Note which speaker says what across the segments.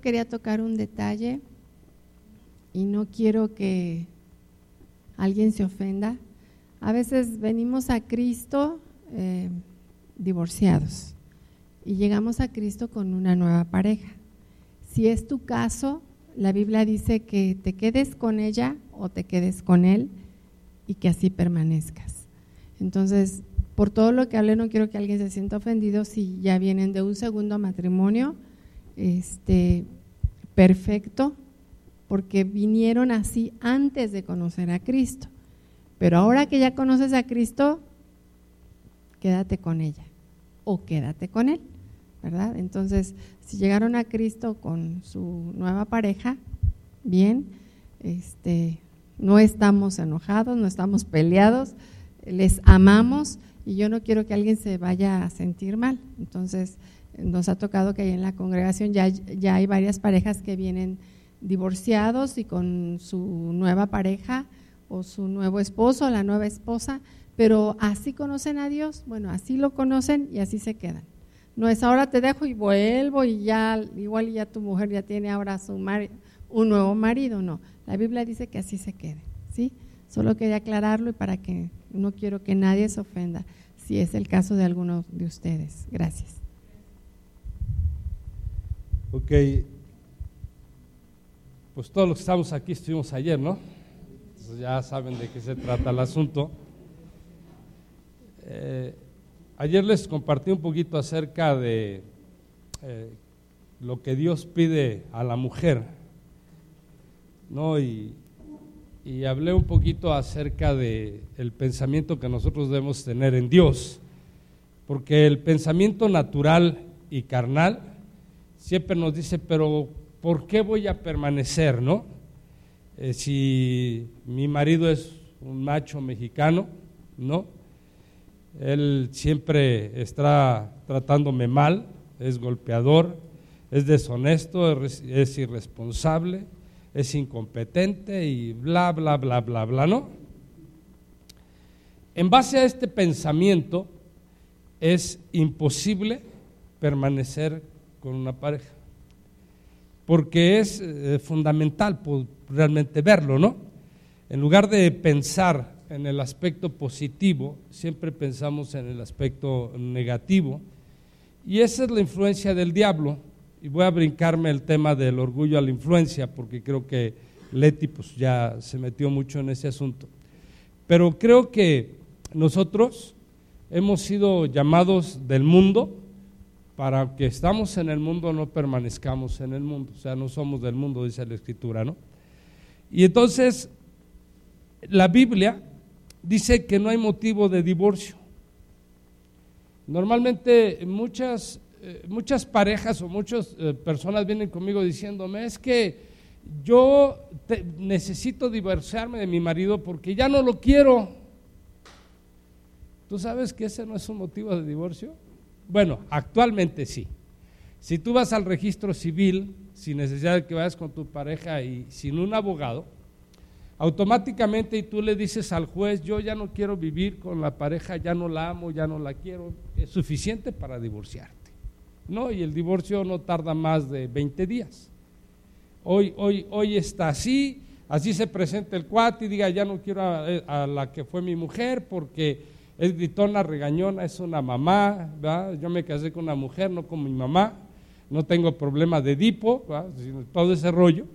Speaker 1: quería tocar un detalle y no quiero que alguien se ofenda. A veces venimos a Cristo eh, divorciados y llegamos a Cristo con una nueva pareja. Si es tu caso, la Biblia dice que te quedes con ella o te quedes con él y que así permanezcas. Entonces, por todo lo que hablé, no quiero que alguien se sienta ofendido si ya vienen de un segundo matrimonio, este, perfecto, porque vinieron así antes de conocer a Cristo. Pero ahora que ya conoces a Cristo, quédate con ella o quédate con él, ¿verdad? Entonces, si llegaron a Cristo con su nueva pareja, bien, este, no estamos enojados, no estamos peleados, les amamos y yo no quiero que alguien se vaya a sentir mal. Entonces, nos ha tocado que en la congregación ya, ya hay varias parejas que vienen divorciados y con su nueva pareja o su nuevo esposo la nueva esposa, pero así conocen a Dios, bueno, así lo conocen y así se quedan. No es ahora te dejo y vuelvo y ya, igual ya tu mujer ya tiene ahora su un nuevo marido, no. La Biblia dice que así se quede, ¿sí? Solo quería aclararlo y para que no quiero que nadie se ofenda si es el caso de alguno de ustedes. Gracias.
Speaker 2: Ok, pues todos los que estamos aquí estuvimos ayer, ¿no? Entonces ya saben de qué se trata el asunto. Eh, ayer les compartí un poquito acerca de eh, lo que Dios pide a la mujer, ¿no? Y, hablé un poquito acerca de el pensamiento que nosotros debemos tener en Dios, porque el pensamiento natural y carnal siempre nos dice, pero ¿por qué voy a permanecer, no? Eh, si mi marido es un macho mexicano, ¿no? Él siempre está tratándome mal, es golpeador, es deshonesto, es irresponsable, es incompetente y bla, bla, bla, bla, bla, ¿no? En base a este pensamiento es imposible permanecer con una pareja porque es eh, fundamental realmente verlo, ¿no? En lugar de pensar en el aspecto positivo, siempre pensamos en el aspecto negativo. Y esa es la influencia del diablo. Y voy a brincarme el tema del orgullo a la influencia, porque creo que Leti pues, ya se metió mucho en ese asunto. Pero creo que nosotros hemos sido llamados del mundo para que estamos en el mundo no permanezcamos en el mundo, o sea, no somos del mundo, dice la Escritura, ¿no? Y entonces, la Biblia dice que no hay motivo de divorcio. Normalmente muchas, eh, muchas parejas o muchas eh, personas vienen conmigo diciéndome, es que yo necesito divorciarme de mi marido porque ya no lo quiero. ¿Tú sabes que ese no es un motivo de divorcio? Bueno, actualmente sí. Si tú vas al registro civil, sin necesidad de que vayas con tu pareja y sin un abogado, automáticamente y tú le dices al juez, yo ya no quiero vivir con la pareja, ya no la amo, ya no la quiero, es suficiente para divorciarte. ¿No? Y el divorcio no tarda más de 20 días. Hoy, hoy, hoy está así, así se presenta el cuate y diga, ya no quiero a la que fue mi mujer porque es gritona, regañona, es una mamá, yo me casé con una mujer, no con mi mamá, no tengo problema de dipo, todo ese rollo.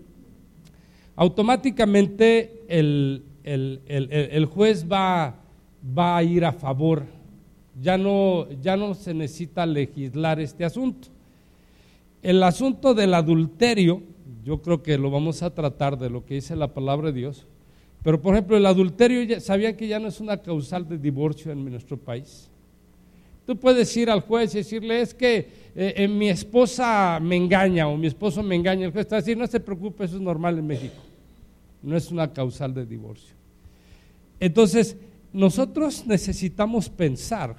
Speaker 2: Automáticamente el, juez va, va, a ir a favor, ya no, ya no se necesita legislar este asunto. El asunto del adulterio, yo creo que lo vamos a tratar de lo que dice la palabra de Dios, pero por ejemplo, el adulterio, ¿sabían que ya no es una causal de divorcio en nuestro país? Tú puedes ir al juez y decirle, es que eh, eh, mi esposa me engaña o mi esposo me engaña. El juez está a decir, no se preocupe, eso es normal en México. No es una causal de divorcio. Entonces, nosotros necesitamos pensar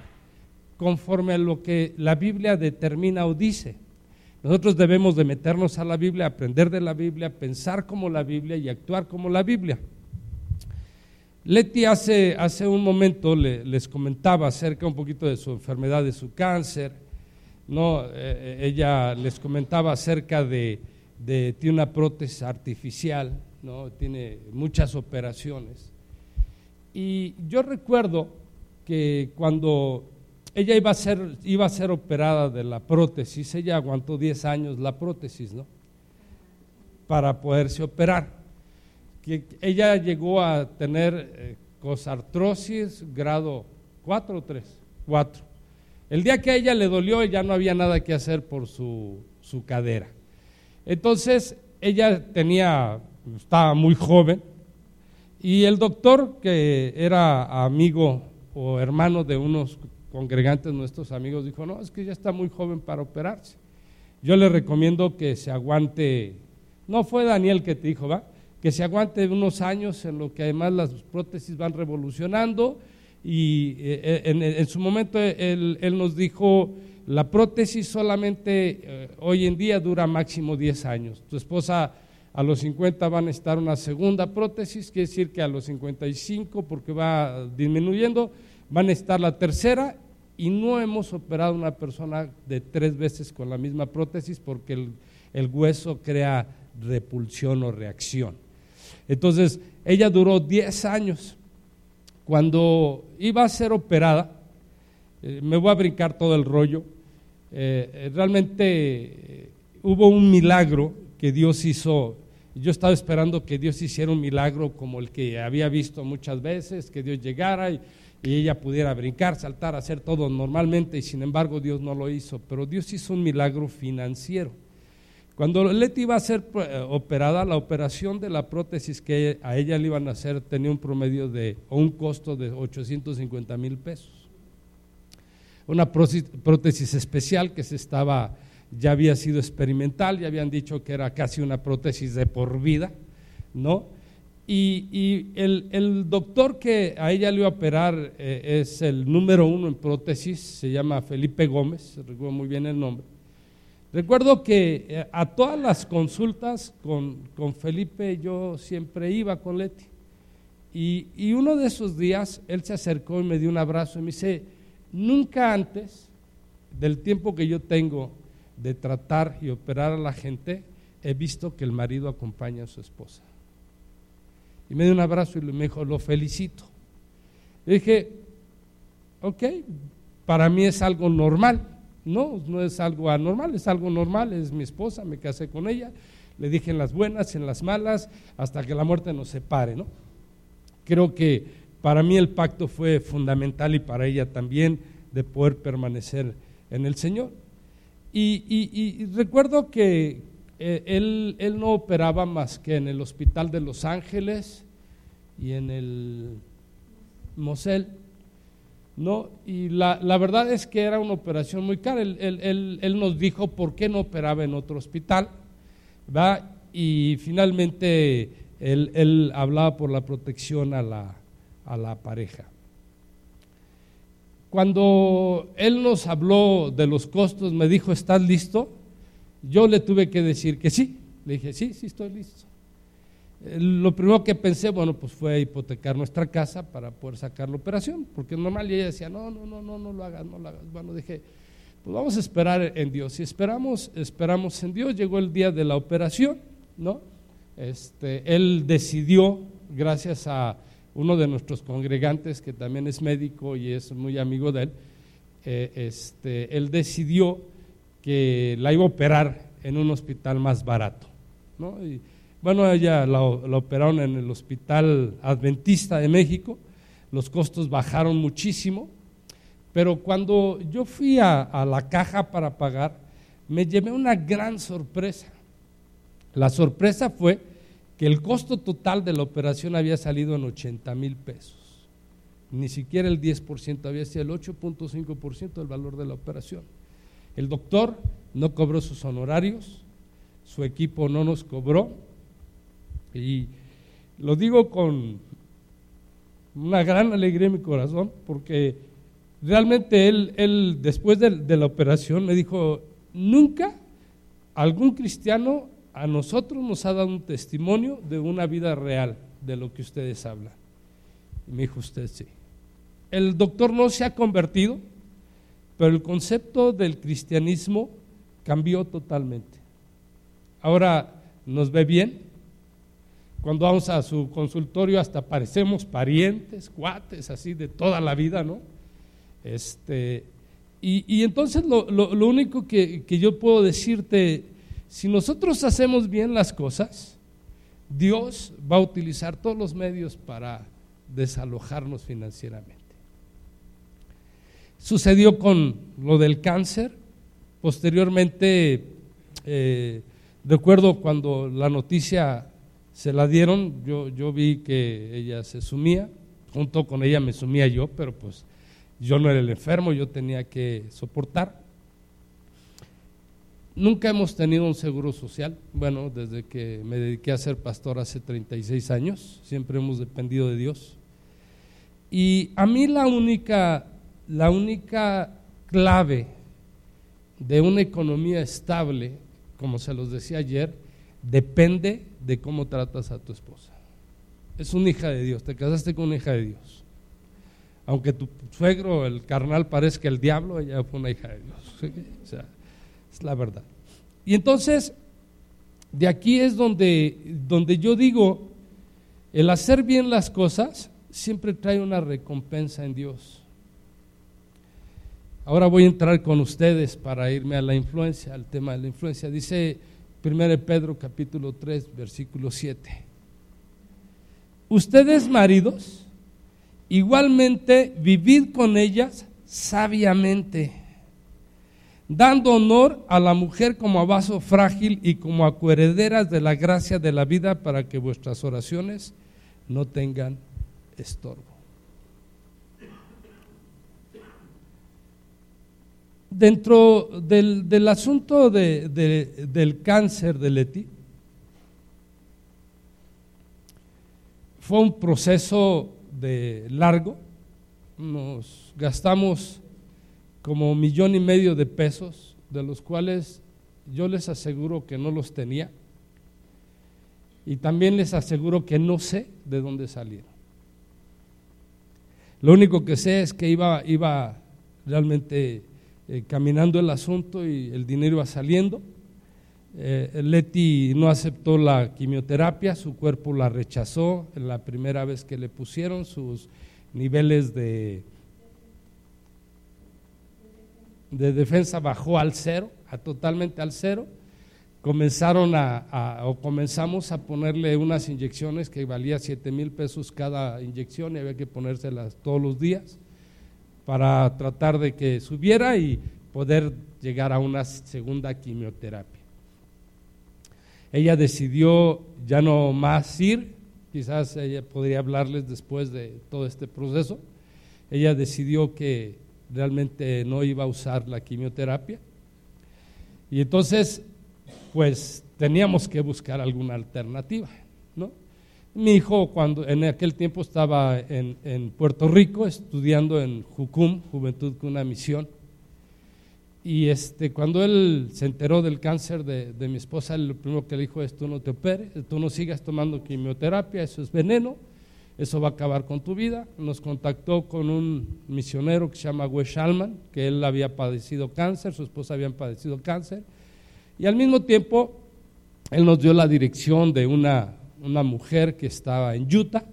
Speaker 2: conforme a lo que la Biblia determina o dice. Nosotros debemos de meternos a la Biblia, aprender de la Biblia, pensar como la Biblia y actuar como la Biblia. Leti hace, hace un momento les comentaba acerca un poquito de su enfermedad, de su cáncer. ¿no? Eh, ella les comentaba acerca de, de, tiene una prótesis artificial, ¿no? tiene muchas operaciones. Y yo recuerdo que cuando ella iba a ser, iba a ser operada de la prótesis, ella aguantó 10 años la prótesis, ¿no? Para poderse operar. Ella llegó a tener eh, cosartrosis grado 4 o 3, 4. El día que a ella le dolió ya no había nada que hacer por su, su cadera. Entonces ella tenía, estaba muy joven y el doctor que era amigo o hermano de unos congregantes nuestros amigos dijo, no, es que ya está muy joven para operarse. Yo le recomiendo que se aguante, no fue Daniel que te dijo, ¿va? Que se aguante unos años en lo que además las prótesis van revolucionando y eh, eh, en, su momento él, nos dijo, la prótesis solamente eh, hoy en día dura máximo 10 años. Tu esposa a los 50 van a estar una segunda prótesis, quiere decir que a los 55, porque va disminuyendo, van a estar la tercera y no hemos operado una persona de tres veces con la misma prótesis porque el hueso crea repulsión o reacción. Entonces, ella duró 10 años. Cuando iba a ser operada, eh, me voy a brincar todo el rollo, eh, eh, realmente hubo un milagro que Dios hizo. Yo estaba esperando que Dios hiciera un milagro como el que había visto muchas veces, que Dios llegara y, y ella pudiera brincar, saltar, hacer todo normalmente y sin embargo Dios no lo hizo, pero Dios hizo un milagro financiero. Cuando Leti iba a ser eh, operada, la operación de la prótesis que a ella le iban a hacer tenía un promedio de, o un costo de 850 mil pesos. Una prótesis especial que se estaba, ya había sido experimental, ya habían dicho que era casi una prótesis de por vida, ¿no? Y, el, doctor que a ella le iba a operar eh, es el número uno en prótesis, se llama Felipe Gómez, recuerdo muy bien el nombre. Recuerdo que eh, a todas las consultas con, Felipe yo siempre iba con Leti. Y, y, uno de esos días él se acercó y me dio un abrazo y me dice, nunca antes del tiempo que yo tengo de tratar y operar a la gente, he visto que el marido acompaña a su esposa. Y me dio un abrazo y me dijo, lo felicito. Le dije, ok, para mí es algo normal. No, no es algo anormal, es algo normal, es mi esposa, me casé con ella, le dije en las buenas, en las malas, hasta que la muerte nos separe, ¿no? Creo que para mí el pacto fue fundamental y para ella también de poder permanecer en el Señor. Y, recuerdo que, eh, él, él, no operaba más que en el Hospital de Los Ángeles y en el Mosel. ¿No? Y la, verdad es que era una operación muy cara. Él, nos dijo por qué no operaba en otro hospital. ¿va? Y finalmente él, hablaba por la protección a la, a la pareja. Cuando él nos habló de los costos, me dijo, ¿estás listo? Yo le tuve que decir que sí. Le dije, sí, sí, estoy listo. Eh, lo primero que pensé, bueno, pues fue hipotecar nuestra casa para poder sacar la operación, porque normal y ella decía, no, no, no, no, no lo hagas, no lo hagas. Bueno, dije, pues vamos a esperar en Dios. Y esperamos, esperamos en Dios. Llegó el día de la operación, ¿no? Este, él decidió, gracias a uno de nuestros congregantes que también es médico y es muy amigo de él, eh, este, él decidió que la iba a operar en un hospital más barato. ¿no? Bueno, ella la, operaron en el Hospital Adventista de México, los costos bajaron muchísimo, pero cuando yo fui a, la caja para pagar, me llevé una gran sorpresa. La sorpresa fue que el costo total de la operación había salido en 80 mil pesos. Ni siquiera el 10%, había sido el 8.5% del valor de la operación. El doctor no cobró sus honorarios, su equipo no nos cobró. Y lo digo con una gran alegría en mi corazón, porque realmente él, él después de, de la operación me dijo, nunca algún cristiano a nosotros nos ha dado un testimonio de una vida real de lo que ustedes hablan. Y me dijo usted sí. El doctor no se ha convertido, pero el concepto del cristianismo cambió totalmente. ahora nos ve bien. Cuando vamos a su consultorio hasta parecemos parientes, cuates, así de toda la vida, ¿no? Este, y, entonces lo, único que, que yo puedo decirte, si nosotros hacemos bien las cosas, Dios va a utilizar todos los medios para desalojarnos financieramente. Sucedió con lo del cáncer. Posteriormente, eh, recuerdo cuando la noticia se la dieron, yo, yo vi que ella se sumía, junto con ella me sumía yo, pero pues yo no era el enfermo, yo tenía que soportar. Nunca hemos tenido un seguro social, bueno, desde que me dediqué a ser pastor hace 36 años, siempre hemos dependido de Dios. Y a mí la única la única clave de una economía estable, como se los decía ayer, depende de cómo tratas a tu esposa. Es una hija de Dios, te casaste con una hija de Dios. Aunque tu suegro, el carnal, parezca el diablo, ella fue una hija de Dios. O sea, es la verdad. Y entonces, de aquí es donde, donde yo digo, el hacer bien las cosas siempre trae una recompensa en Dios. Ahora voy a entrar con ustedes para irme a la influencia, al tema de la influencia. Dice 1 Pedro capítulo 3, versículo 7. Ustedes maridos, igualmente vivid con ellas sabiamente, dando honor a la mujer como a vaso frágil y como a coherederas de la gracia de la vida para que vuestras oraciones no tengan estorbo. Dentro del, asunto del cáncer de Leti, fue un proceso de largo, nos gastamos como un millón y medio de pesos, de los cuales yo les aseguro que no los tenía, y también les aseguro que no sé de dónde salieron. Lo único que sé es que iba, iba realmente eh, caminando el asunto y el dinero iba saliendo. Eh, Leti no aceptó la quimioterapia, su cuerpo la rechazó la primera vez que le pusieron, sus niveles de, de defensa bajó al cero, a totalmente al cero. Comenzaron a, o comenzamos a ponerle unas inyecciones que valía 7 mil pesos cada inyección y había que ponérselas todos los días para tratar de que subiera y poder llegar a una segunda quimioterapia. Ella decidió ya no más ir, quizás ella podría hablarles después de todo este proceso. Ella decidió que realmente no iba a usar la quimioterapia. Y entonces, pues teníamos que buscar alguna alternativa, ¿no? Mi hijo, cuando en aquel tiempo estaba en, Puerto Rico estudiando en Jucum, Juventud con una misión, y este, cuando él se enteró del cáncer de, mi esposa, lo primero que le dijo es, tú no te operes, tú no sigas tomando quimioterapia, eso es veneno, eso va a acabar con tu vida. Nos contactó con un misionero que se llama Wes Shalman, que él había padecido cáncer, su esposa había padecido cáncer, y al mismo tiempo él nos dio la dirección de una una mujer que estaba en Utah,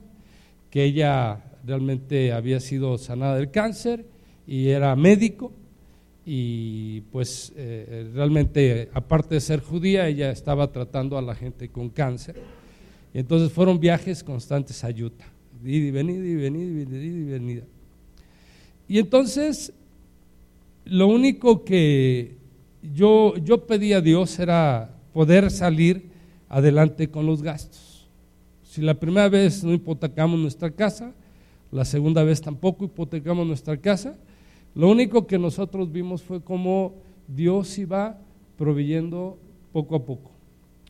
Speaker 2: que ella realmente había sido sanada del cáncer y era médico y pues eh, realmente aparte de ser judía ella estaba tratando a la gente con cáncer. Entonces fueron viajes constantes a Utah, y venida y venida y venida. Y entonces lo único que yo, yo pedí a Dios era poder salir adelante con los gastos. Si la primera vez no hipotecamos nuestra casa, la segunda vez tampoco hipotecamos nuestra casa, lo único que nosotros vimos fue cómo Dios iba proveyendo poco a poco.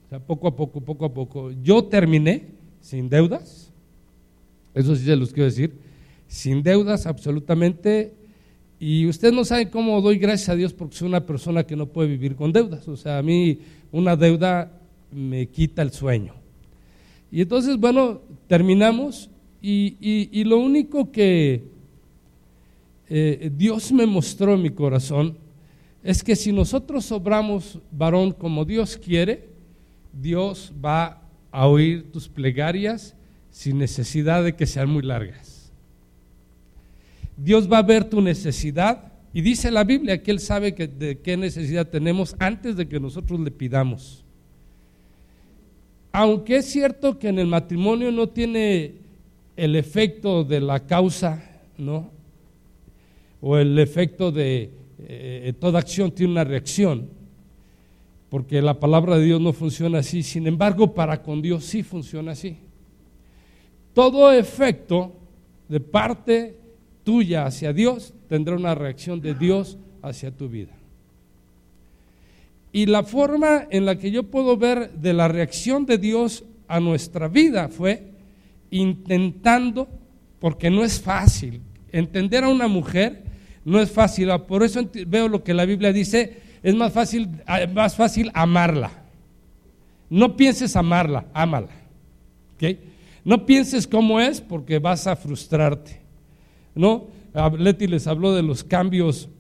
Speaker 2: O sea, poco a poco, poco a poco. Yo terminé sin deudas, eso sí se los quiero decir, sin deudas absolutamente. Y usted no sabe cómo doy gracias a Dios porque soy una persona que no puede vivir con deudas. O sea, a mí una deuda me quita el sueño. Y entonces, bueno, terminamos y, lo único que eh, Dios me mostró en mi corazón es que si nosotros obramos varón como Dios quiere, Dios va a oír tus plegarias sin necesidad de que sean muy largas. Dios va a ver tu necesidad y dice la Biblia que Él sabe de qué necesidad tenemos antes de que nosotros le pidamos. Aunque es cierto que en el matrimonio no tiene el efecto de la causa, ¿no? O el efecto de eh, toda acción tiene una reacción, porque la palabra de Dios no funciona así, sin embargo para con Dios sí funciona así. Todo efecto de parte tuya hacia Dios tendrá una reacción de Dios hacia tu vida. Y la forma en la que yo puedo ver de la reacción de Dios a nuestra vida fue intentando, porque no es fácil, entender a una mujer no es fácil, por eso veo lo que la Biblia dice, es más fácil, ah, más fácil amarla. No pienses amarla, ámala. No pienses cómo es porque vas a frustrarte. ¿No? Leti les habló de los cambios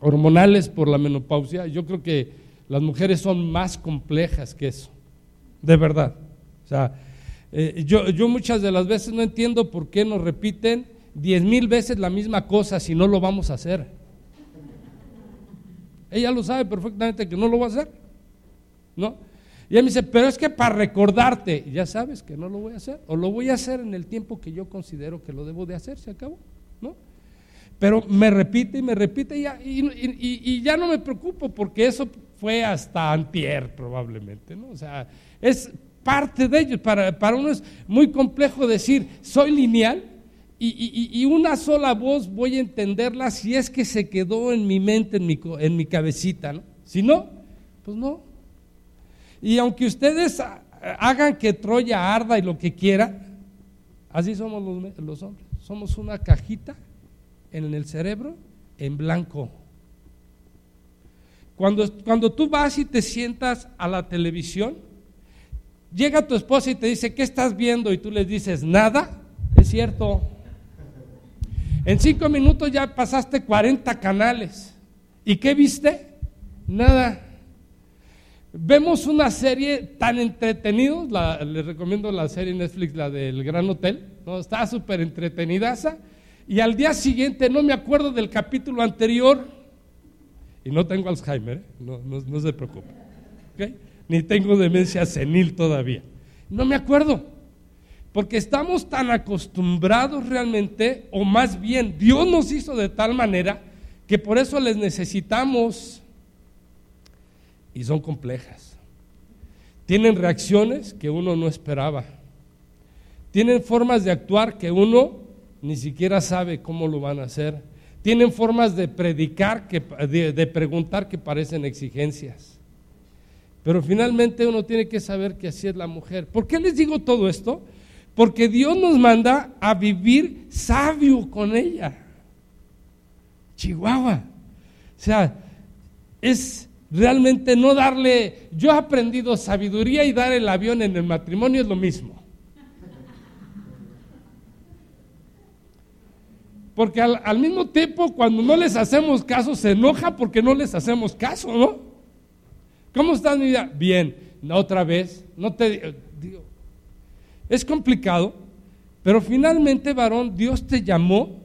Speaker 2: hormonales por la menopausia. Yo creo que las mujeres son más complejas que eso, de verdad. O sea, eh, yo, yo muchas de las veces no entiendo por qué nos repiten diez mil veces la misma cosa si no lo vamos a hacer. Ella lo sabe perfectamente que no lo va a hacer. ¿No? Y ella me dice, pero es que para recordarte, ya sabes que no lo voy a hacer, o lo voy a hacer en el tiempo que yo considero que lo debo de hacer, se acabó, ¿no? Pero me repite y me repite y ya, y, ya no me preocupo porque eso fue hasta antier probablemente, ¿no? O sea, es parte de ellos. Para, para uno es muy complejo decir, soy lineal, y, una sola voz voy a entenderla si es que se quedó en mi mente, en mi, en mi cabecita, ¿no? Si no, pues no. Y aunque ustedes hagan que Troya arda y lo que quiera, así somos los hombres. Somos una cajita en el cerebro en blanco. Cuando, cuando tú vas y te sientas a la televisión, llega tu esposa y te dice, ¿qué estás viendo? Y tú le dices, nada, es cierto. En cinco minutos ya pasaste 40 canales. ¿Y qué viste? Nada. Vemos una serie tan entretenida, les recomiendo la serie Netflix, la del Gran Hotel, ¿no? está súper entretenidaza, y al día siguiente no me acuerdo del capítulo anterior, y no tengo Alzheimer, ¿eh? no, se preocupe, ni tengo demencia senil todavía, no me acuerdo. Porque estamos tan acostumbrados realmente, o más bien Dios nos hizo de tal manera que por eso les necesitamos y son complejas. Tienen reacciones que uno no esperaba. Tienen formas de actuar que uno ni siquiera sabe cómo lo van a hacer. Tienen formas de predicar, que, de, de preguntar que parecen exigencias. Pero finalmente uno tiene que saber que así es la mujer. ¿Por qué les digo todo esto? Porque Dios nos manda a vivir sabio con ella. Chihuahua. O sea, es realmente no darle, yo he aprendido sabiduría y dar el avión en el matrimonio es lo mismo. Porque al, mismo tiempo, cuando no les hacemos caso, se enoja porque no les hacemos caso, ¿no? ¿Cómo estás, mi vida? Bien, otra vez, no te digo, es complicado, pero finalmente, varón, Dios te llamó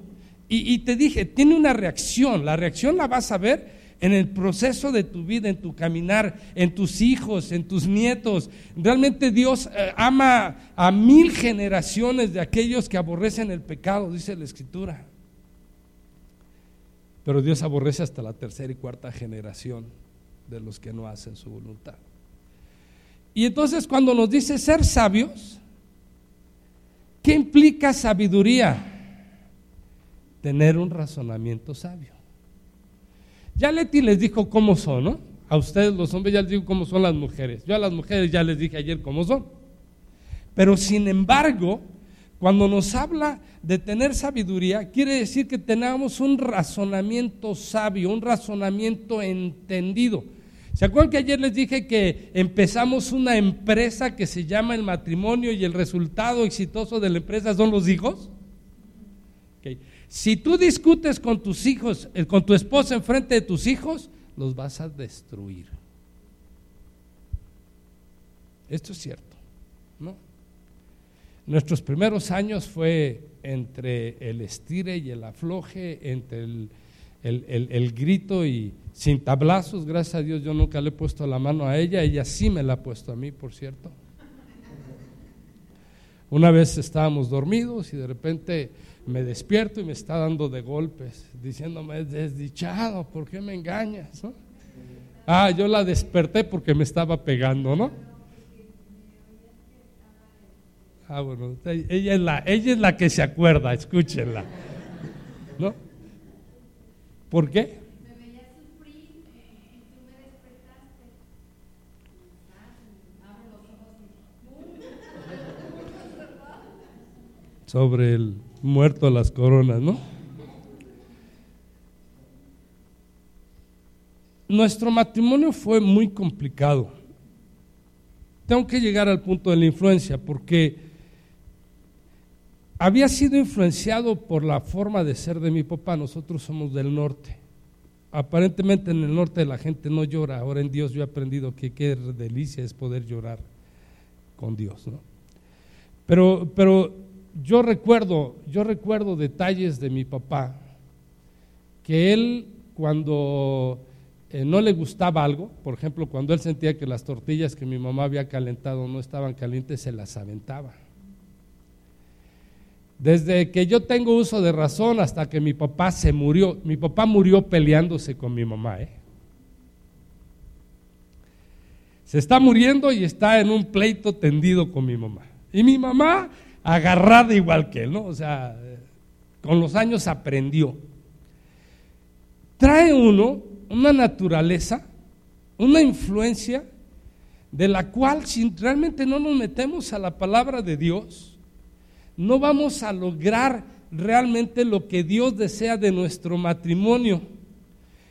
Speaker 2: y, te dije, tiene una reacción. La reacción la vas a ver en el proceso de tu vida, en tu caminar, en tus hijos, en tus nietos. Realmente Dios eh, ama a mil generaciones de aquellos que aborrecen el pecado, dice la Escritura. Pero Dios aborrece hasta la tercera y cuarta generación de los que no hacen su voluntad. Y entonces cuando nos dice ser sabios, ¿Qué implica sabiduría? Tener un razonamiento sabio. Ya Leti les dijo cómo son, ¿no? A ustedes los hombres ya les digo cómo son las mujeres. Yo a las mujeres ya les dije ayer cómo son. Pero sin embargo, cuando nos habla de tener sabiduría, quiere decir que tenemos un razonamiento sabio, un razonamiento entendido. ¿Se acuerdan que ayer les dije que empezamos una empresa que se llama el matrimonio y el resultado exitoso de la empresa son los hijos? Si tú discutes con tus hijos, eh, con tu esposa enfrente de tus hijos, los vas a destruir. Esto es cierto. Nuestros primeros años fue entre el estire y el afloje, entre el, el, grito y sin tablazos, gracias a Dios yo nunca le he puesto la mano a ella, ella sí me la ha puesto a mí, por cierto. Una vez estábamos dormidos y de repente me despierto y me está dando de golpes, diciéndome, desdichado, ¿por qué me engañas? Ah, yo la desperté porque me estaba pegando, ¿no? Ah, bueno, ella es la, ella es la que se acuerda, escúchenla. ¿No? ¿Por qué? Sobre el muerto las coronas, ¿no? Nuestro matrimonio fue muy complicado. Tengo que llegar al punto de la influencia porque había sido influenciado por la forma de ser de mi papá. Nosotros somos del norte. Aparentemente en el norte la gente no llora. Ahora en Dios yo he aprendido que qué delicia es poder llorar con Dios. Pero, pero yo recuerdo, yo recuerdo detalles de mi papá, que él cuando eh, no le gustaba algo, por ejemplo, cuando él sentía que las tortillas que mi mamá había calentado no estaban calientes, se las aventaba. Desde que yo tengo uso de razón hasta que mi papá se murió, mi papá murió peleándose con mi mamá. ¿eh? Se está muriendo y está en un pleito tendido con mi mamá. Y mi mamá agarrada igual que él, ¿no? O sea, con los años aprendió. Trae uno una naturaleza, una influencia de la cual si realmente no nos metemos a la palabra de Dios, no vamos a lograr realmente lo que Dios desea de nuestro matrimonio.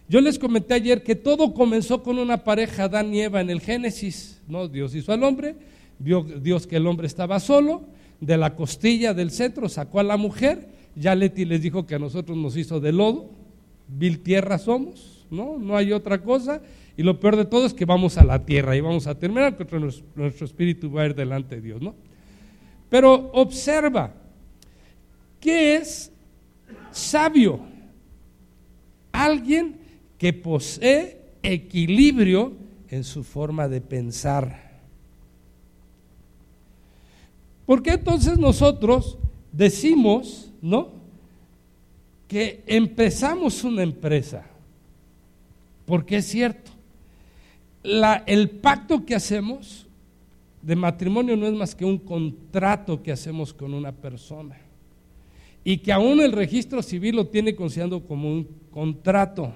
Speaker 2: Yo les comenté ayer que todo comenzó con una pareja, Adán y Eva, en el Génesis. ¿no? Dios hizo al hombre, vio Dios que el hombre estaba solo, de la costilla del centro sacó a la mujer, ya Leti les dijo que a nosotros nos hizo de lodo, vil tierra somos, ¿no? No hay otra cosa. Y lo peor de todo es que vamos a la tierra y vamos a terminar, que nuestro, nuestro espíritu va a ir delante de Dios, ¿no? Pero observa, ¿qué es sabio? Alguien que posee equilibrio en su forma de pensar. ¿Por qué entonces nosotros decimos, ¿no? Que empezamos una empresa. Porque es cierto. el pacto que hacemos de matrimonio no es más que un contrato que hacemos con una persona. Y que aún el registro civil lo tiene considerando como un contrato.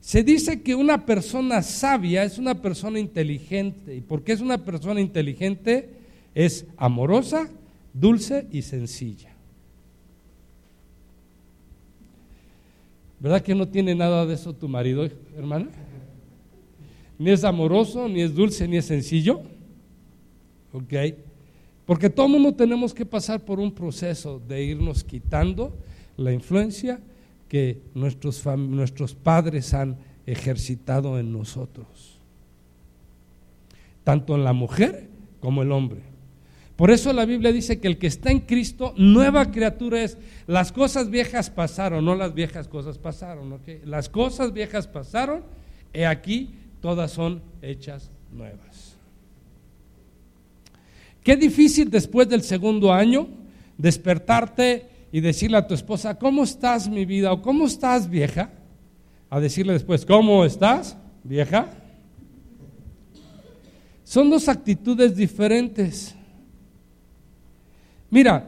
Speaker 2: Se dice que una persona sabia es una persona inteligente. ¿Y por qué es una persona inteligente? Es amorosa, dulce y sencilla. ¿Verdad que no tiene nada de eso tu marido, hermana? Ni es amoroso, ni es dulce, ni es sencillo. ¿Ok? Porque todo mundo tenemos que pasar por un proceso de irnos quitando la influencia que nuestros, nuestros padres han ejercitado en nosotros, tanto en la mujer como el hombre. Por eso la Biblia dice que el que está en Cristo, nueva criatura es, las cosas viejas pasaron, no las viejas cosas pasaron, las cosas viejas pasaron, y aquí todas son hechas nuevas. Qué difícil después del segundo año despertarte y decirle a tu esposa, ¿cómo estás mi vida? o ¿cómo estás vieja? A decirle después, ¿cómo estás vieja? Son dos actitudes diferentes. Mira,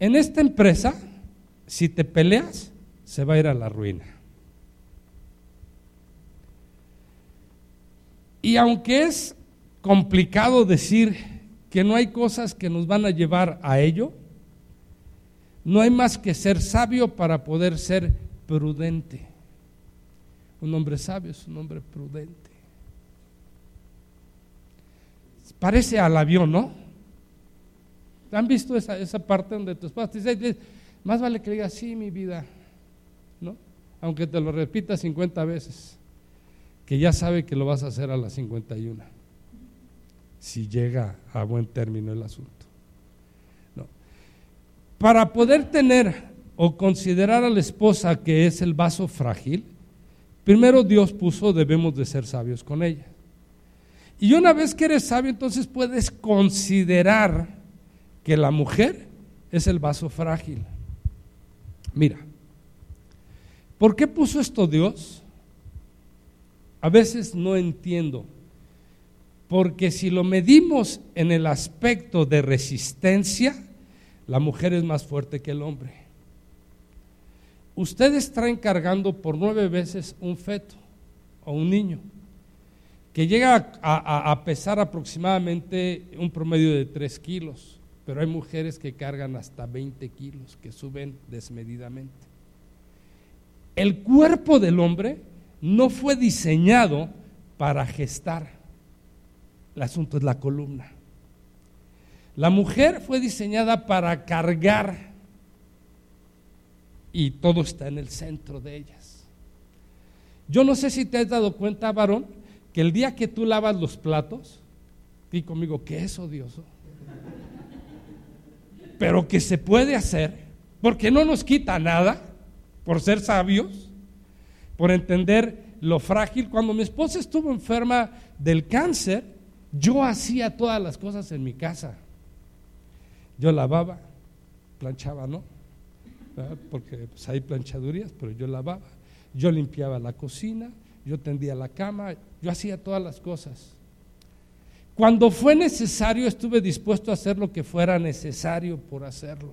Speaker 2: en esta empresa, si te peleas, se va a ir a la ruina. Y aunque es complicado decir que no hay cosas que nos van a llevar a ello, no hay más que ser sabio para poder ser prudente. Un hombre sabio es un hombre prudente. Parece al avión, ¿no? ¿Han visto esa, esa parte donde tu esposa te dice, más vale que diga sí, mi vida, ¿no? Aunque te lo repita 50 veces, que ya sabe que lo vas a hacer a las 51. si llega a buen término el asunto. No. Para poder tener o considerar a la esposa que es el vaso frágil, primero Dios puso debemos de ser sabios con ella. Y una vez que eres sabio, entonces puedes considerar que la mujer es el vaso frágil. Mira, ¿por qué puso esto Dios? A veces no entiendo. Porque si lo medimos en el aspecto de resistencia, la mujer es más fuerte que el hombre ustedes traen cargando por nueve veces un feto o un niño que llega a, pesar aproximadamente un promedio de tres kilos, pero hay mujeres que cargan hasta 20 kilos, que suben desmedidamente. El cuerpo del hombre no fue diseñado para gestar. El asunto es la columna. La mujer fue diseñada para cargar y todo está en el centro de ellas. Yo no sé si te has dado cuenta, varón, que el día que tú lavas los platos, y conmigo, que es odioso, pero que se puede hacer, porque no nos quita nada, por ser sabios, por entender lo frágil. Cuando mi esposa estuvo enferma del cáncer, yo hacía todas las cosas en mi casa. Yo lavaba, planchaba, ¿no? porque pues, hay planchadurías, pero yo lavaba, yo limpiaba la cocina, yo tendía la cama, yo hacía todas las cosas. Cuando fue necesario estuve dispuesto a hacer lo que fuera necesario por hacerlo.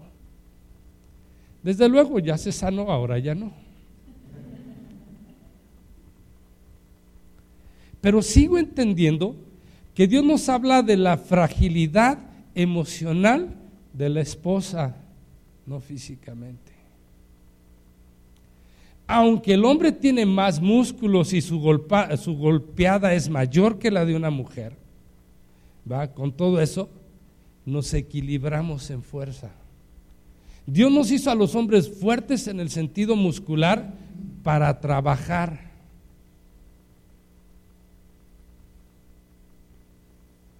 Speaker 2: Desde luego ya se sanó, ahora ya no. Pero sigo entendiendo que Dios nos habla de la fragilidad emocional de la esposa, no físicamente aunque el hombre tiene más músculos y su, golpeada es mayor que la de una mujer, ¿va? con todo eso nos equilibramos en fuerza. Dios nos hizo a los hombres fuertes en el sentido muscular para trabajar.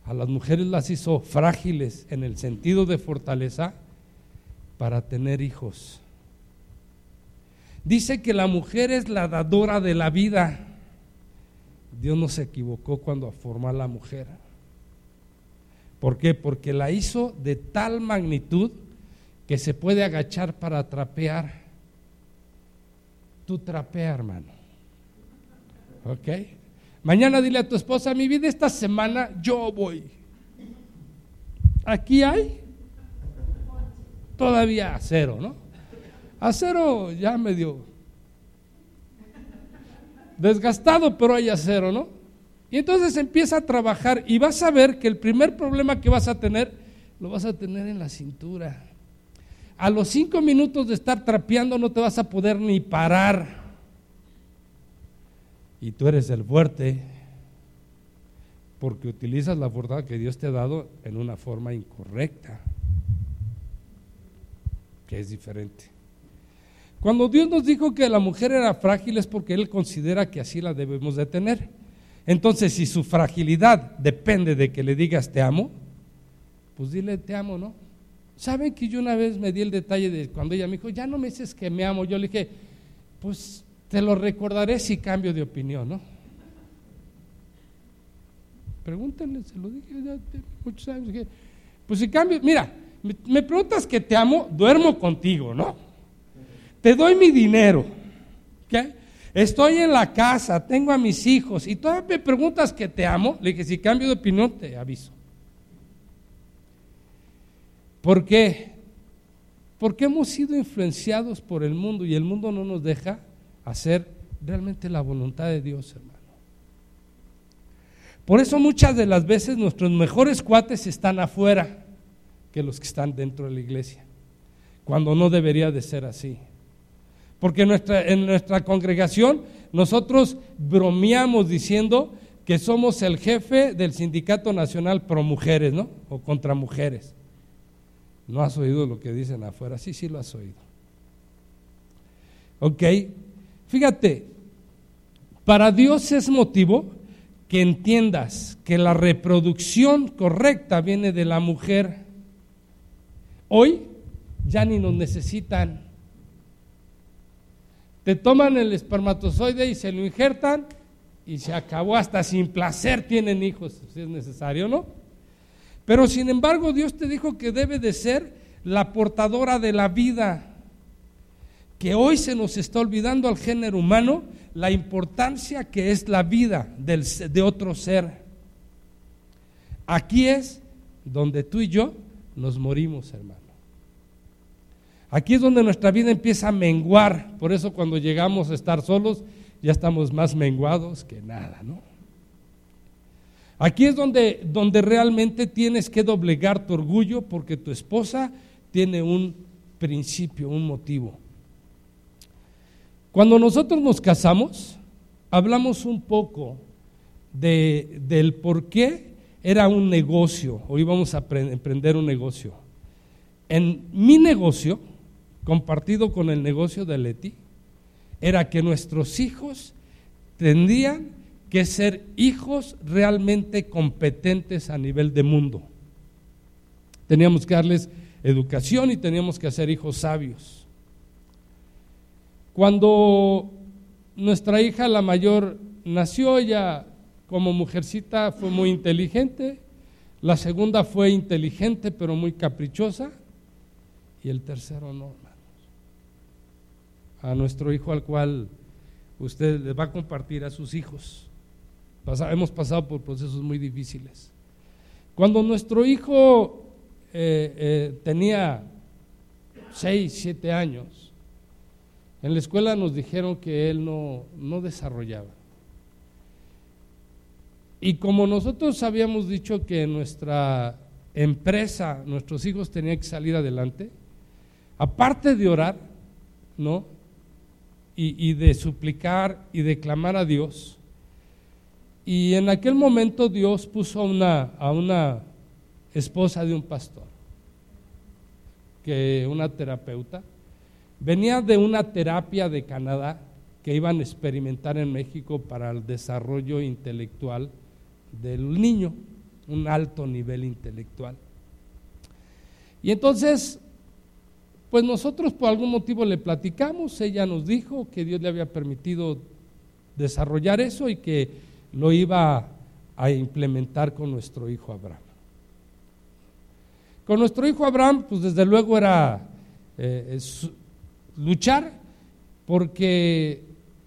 Speaker 2: A las mujeres las hizo frágiles en el sentido de fortaleza para tener hijos. Dice que la mujer es la dadora de la vida. Dios no se equivocó cuando formó a la mujer. ¿Por qué? Porque la hizo de tal magnitud que se puede agachar para trapear. Tú trapea, hermano. ¿Ok? Mañana dile a tu esposa, mi vida esta semana yo voy. Aquí hay todavía cero, ¿no? Acero ya medio desgastado, pero hay acero, ¿no? Y entonces empieza a trabajar y vas a ver que el primer problema que vas a tener, lo vas a tener en la cintura. A los cinco minutos de estar trapeando no te vas a poder ni parar. Y tú eres el fuerte porque utilizas la fuerza que Dios te ha dado en una forma incorrecta, que es diferente. Cuando Dios nos dijo que la mujer era frágil es porque Él considera que así la debemos de tener. Entonces, si su fragilidad depende de que le digas te amo, pues dile te amo, ¿no? ¿Saben que yo una vez me di el detalle de cuando ella me dijo, ya no me dices que me amo? Yo le dije, pues te lo recordaré si cambio de opinión, ¿no? Pregúntenle, se lo dije ya muchos años. pues si cambio, mira, me preguntas que te amo, duermo contigo, ¿no? te doy mi dinero, estoy en la casa, tengo a mis hijos y todavía me preguntas que te amo, le dije, si cambio de opinión te aviso. ¿Por qué? Porque hemos sido influenciados por el mundo y el mundo no nos deja hacer realmente la voluntad de Dios, hermano. Por eso muchas de las veces nuestros mejores cuates están afuera que los que están dentro de la iglesia, cuando no debería de ser así. Porque en nuestra congregación nosotros bromeamos diciendo que somos el jefe del Sindicato Nacional Pro Mujeres, ¿no? O contra mujeres. ¿No has oído lo que dicen afuera? Sí, sí lo has oído. Ok, fíjate, para Dios es motivo que entiendas que la reproducción correcta viene de la mujer. Hoy ya ni nos necesitan. Te toman el espermatozoide y se lo injertan y se acabó, hasta sin placer tienen hijos, si es necesario, ¿no? Pero sin embargo Dios te dijo que debe de ser la portadora de la vida, que hoy se nos está olvidando al género humano la importancia que es la vida de otro ser. Aquí es donde tú y yo nos morimos, hermano. Aquí es donde nuestra vida empieza a menguar. Por eso cuando llegamos a estar solos, ya estamos más menguados que nada, ¿no? Aquí es donde, donde realmente tienes que doblegar tu orgullo porque tu esposa tiene un principio, un motivo. Cuando nosotros nos casamos, hablamos un poco de, del por qué era un negocio, o íbamos a emprender un negocio. En mi negocio, compartido con el negocio de Leti, era que nuestros hijos tendrían que ser hijos realmente competentes a nivel de mundo. Teníamos que darles educación y teníamos que hacer hijos sabios. Cuando nuestra hija, la mayor, nació, ella como mujercita fue muy inteligente, la segunda fue inteligente pero muy caprichosa y el tercero no a nuestro hijo al cual usted le va a compartir a sus hijos. hemos pasado por procesos muy difíciles. Cuando nuestro hijo eh, eh, tenía 6, 7 años, en la escuela nos dijeron que él no, no desarrollaba. Y como nosotros habíamos dicho que nuestra empresa, nuestros hijos tenían que salir adelante, aparte de orar, ¿no? y, de suplicar y de clamar a Dios. Y en aquel momento Dios puso a una, a una esposa de un pastor, que una terapeuta, venía de una terapia de Canadá que iban a experimentar en México para el desarrollo intelectual del niño, un alto nivel intelectual. Y entonces pues nosotros por algún motivo le platicamos, ella nos dijo que Dios le había permitido desarrollar eso y que lo iba a implementar con nuestro hijo Abraham. Con nuestro hijo Abraham, pues desde luego era eh, luchar, porque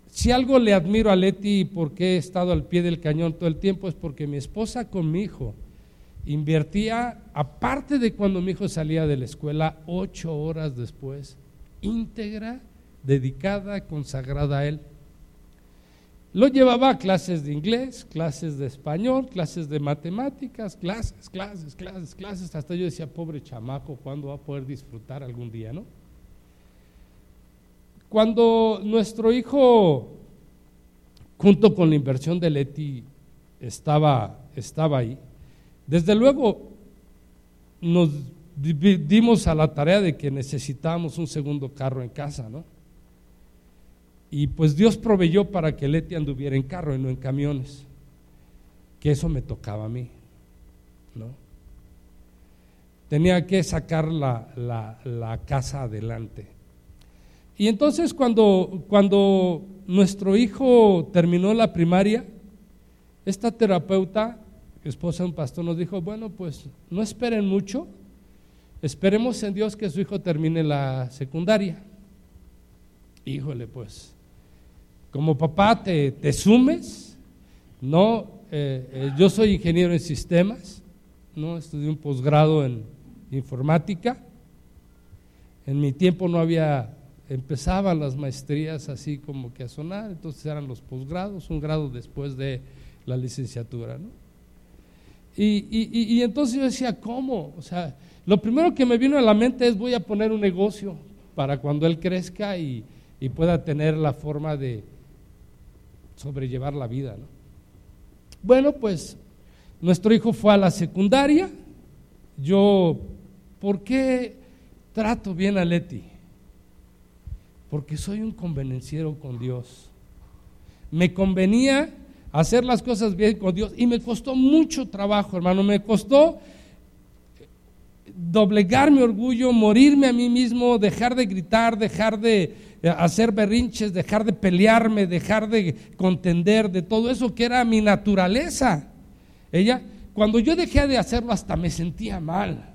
Speaker 2: si algo le admiro a Leti y porque he estado al pie del cañón todo el tiempo es porque mi esposa con mi hijo invertía, aparte de cuando mi hijo salía de la escuela, ocho horas después, íntegra, dedicada, consagrada a él. Lo llevaba a clases de inglés, clases de español, clases de matemáticas, clases, clases, clases, clases. Hasta yo decía, pobre chamaco, ¿cuándo va a poder disfrutar algún día, no? Cuando nuestro hijo, junto con la inversión de Leti, estaba, estaba ahí, desde luego, nos dimos a la tarea de que necesitábamos un segundo carro en casa, ¿no? Y pues Dios proveyó para que Leti anduviera en carro y no en camiones, que eso me tocaba a mí, ¿no? Tenía que sacar la, la casa adelante. Y entonces cuando, cuando nuestro hijo terminó la primaria, esta terapeuta esposa de un pastor nos dijo, bueno, pues no esperen mucho, esperemos en Dios que su hijo termine la secundaria. Híjole, pues, como papá te, te sumes, no, eh, eh, yo soy ingeniero en sistemas, no, estudié un posgrado en informática, en mi tiempo no había, empezaban las maestrías así como que a sonar, entonces eran los posgrados, un grado después de la licenciatura, ¿no? Y, entonces yo decía, ¿cómo? O sea, lo primero que me vino a la mente es voy a poner un negocio para cuando él crezca y, pueda tener la forma de sobrellevar la vida. ¿no? Bueno, pues nuestro hijo fue a la secundaria. Yo, ¿por qué trato bien a Leti? Porque soy un convenenciero con Dios. Me convenía hacer las cosas bien con Dios. Y me costó mucho trabajo, hermano, me costó doblegar mi orgullo, morirme a mí mismo, dejar de gritar, dejar de eh, hacer berrinches, dejar de pelearme, dejar de contender, de todo eso que era mi naturaleza. Ella, cuando yo dejé de hacerlo hasta me sentía mal,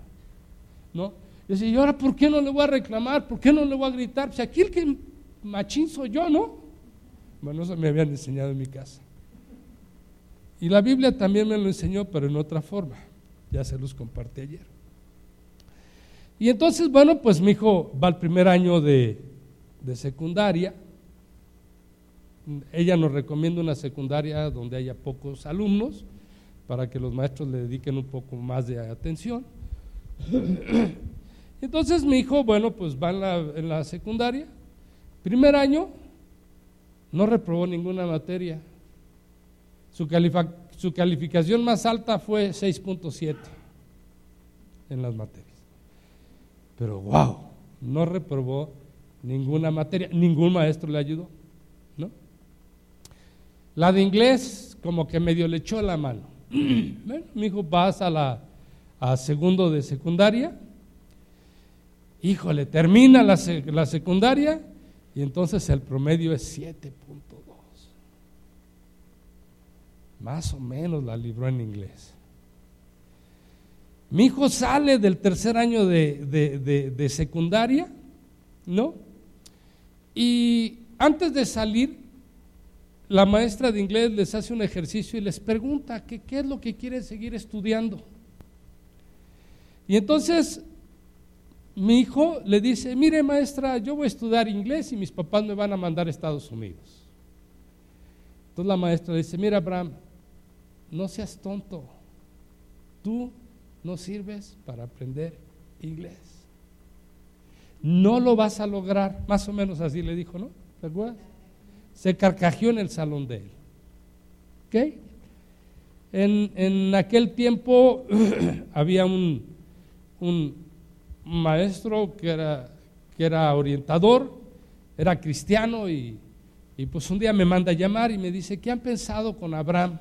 Speaker 2: ¿no? Decía, ¿y ahora por qué no le voy a reclamar? ¿Por qué no le voy a gritar? Pues aquí el que machín soy yo, ¿no? Bueno, eso me habían enseñado en mi casa. Y la Biblia también me lo enseñó, pero en otra forma. Ya se los compartí ayer. Y entonces, bueno, pues mi hijo va al primer año de, de secundaria. Ella nos recomienda una secundaria donde haya pocos alumnos para que los maestros le dediquen un poco más de atención. Entonces mi hijo, bueno, pues va en la, secundaria. Primer año, no reprobó ninguna materia. Su, su calificación más alta fue 6.7 en las materias. Pero wow, no reprobó ninguna materia, ningún maestro le ayudó, ¿no? La de inglés como que medio le echó la mano. bueno, mi hijo pasa a la a segundo de secundaria Híjole, termina la, secundaria y entonces el promedio es 7.2. Más o menos la libró en inglés. Mi hijo sale del tercer año de, de, secundaria, ¿no? Y antes de salir, la maestra de inglés les hace un ejercicio y les pregunta qué es lo que quieren seguir estudiando. Y entonces mi hijo le dice, mire maestra, yo voy a estudiar inglés y mis papás me van a mandar a Estados Unidos. Entonces la maestra le dice, mira Abraham, no seas tonto, tú no sirves para aprender inglés. No lo vas a lograr, más o menos así le dijo, ¿no? ¿Te acuerdas? Se carcajeó en el salón de él. ¿Ok? En, en aquel tiempo había un, un maestro que era, que era orientador, era cristiano y, y pues un día me manda a llamar y me dice, ¿qué han pensado con Abraham?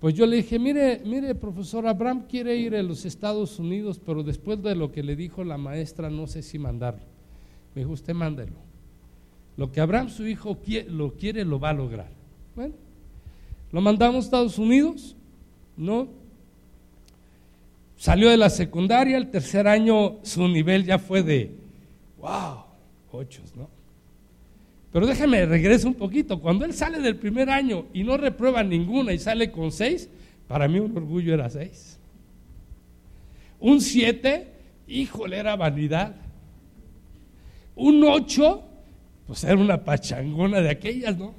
Speaker 2: Pues yo le dije, mire, mire, profesor, Abraham quiere ir a los Estados Unidos, pero después de lo que le dijo la maestra, no sé si mandarlo. Me dijo, usted mándelo. Lo que Abraham, su hijo, lo quiere, lo va a lograr. Bueno, lo mandamos a Estados Unidos, ¿no? Salió de la secundaria, el tercer año su nivel ya fue de, wow, ocho, ¿no? Pero déjame, regreso un poquito. Cuando él sale del primer año y no reprueba ninguna y sale con seis, para mí un orgullo era seis. Un siete, híjole, era vanidad. Un ocho, pues era una pachangona de aquellas, ¿no?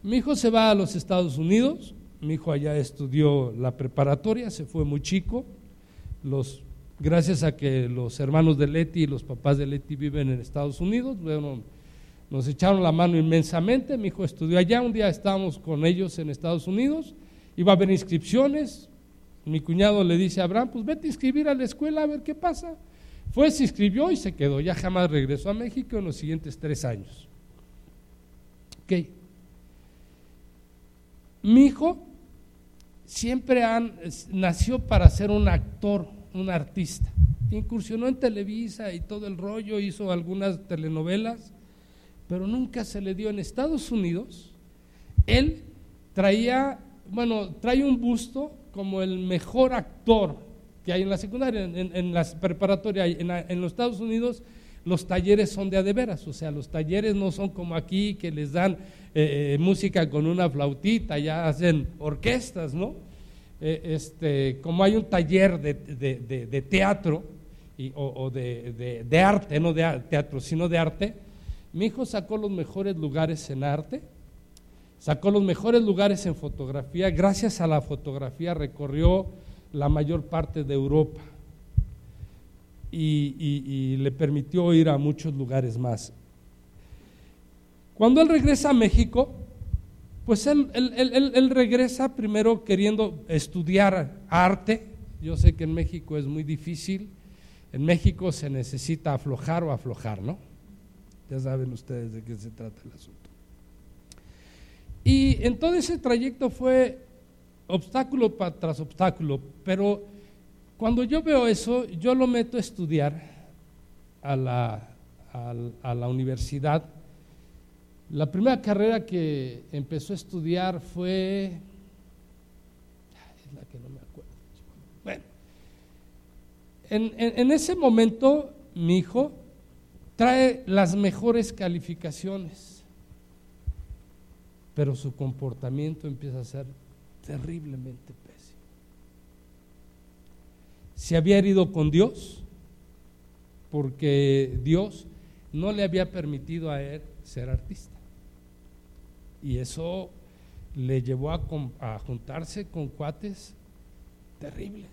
Speaker 2: Mi hijo se va a los Estados Unidos, mi hijo allá estudió la preparatoria, se fue muy chico. Los, gracias a que los hermanos de Leti y los papás de Leti viven en Estados Unidos, nos echaron la mano inmensamente. Mi hijo estudió allá, un día estábamos con ellos en Estados Unidos, iba a haber inscripciones. Mi cuñado le dice a Abraham, pues vete a inscribir a la escuela a ver qué pasa. Fue, se inscribió y se quedó. Ya jamás regresó a México en los siguientes tres años. Ok. Mi hijo siempre han, nació para ser un actor, un artista. Incursionó en Televisa y todo el rollo, hizo algunas telenovelas, pero nunca se le dio en Estados Unidos. Él traía, bueno, trae un busto como el mejor actor que hay en la secundaria, en, la preparatoria, en, en los Estados Unidos los talleres son de adeveras, o sea, los talleres no son como aquí que les dan eh, eh, música con una flautita, ya hacen orquestas, ¿no? Eh, este, como hay un taller de, teatro o, de, de, arte, no de teatro, sino de arte, mi hijo sacó los mejores lugares en arte, sacó los mejores lugares en fotografía, gracias a la fotografía recorrió la mayor parte de Europa y, le permitió ir a muchos lugares más. Cuando él regresa a México, pues él, él, regresa primero queriendo estudiar arte. Yo sé que en México es muy difícil. En México se necesita aflojar o aflojar, ¿no? Ya saben ustedes de qué se trata el asunto. Y en todo ese trayecto fue obstáculo tras obstáculo, pero cuando yo veo eso, yo lo meto a estudiar a la, a la universidad. La primera carrera que empezó a estudiar fue, es la que no me acuerdo. Bueno, en, en ese momento mi hijo trae las mejores calificaciones, pero su comportamiento empieza a ser terriblemente. Se había herido con Dios porque Dios no le había permitido a él ser artista. Y eso le llevó a, juntarse con cuates terribles.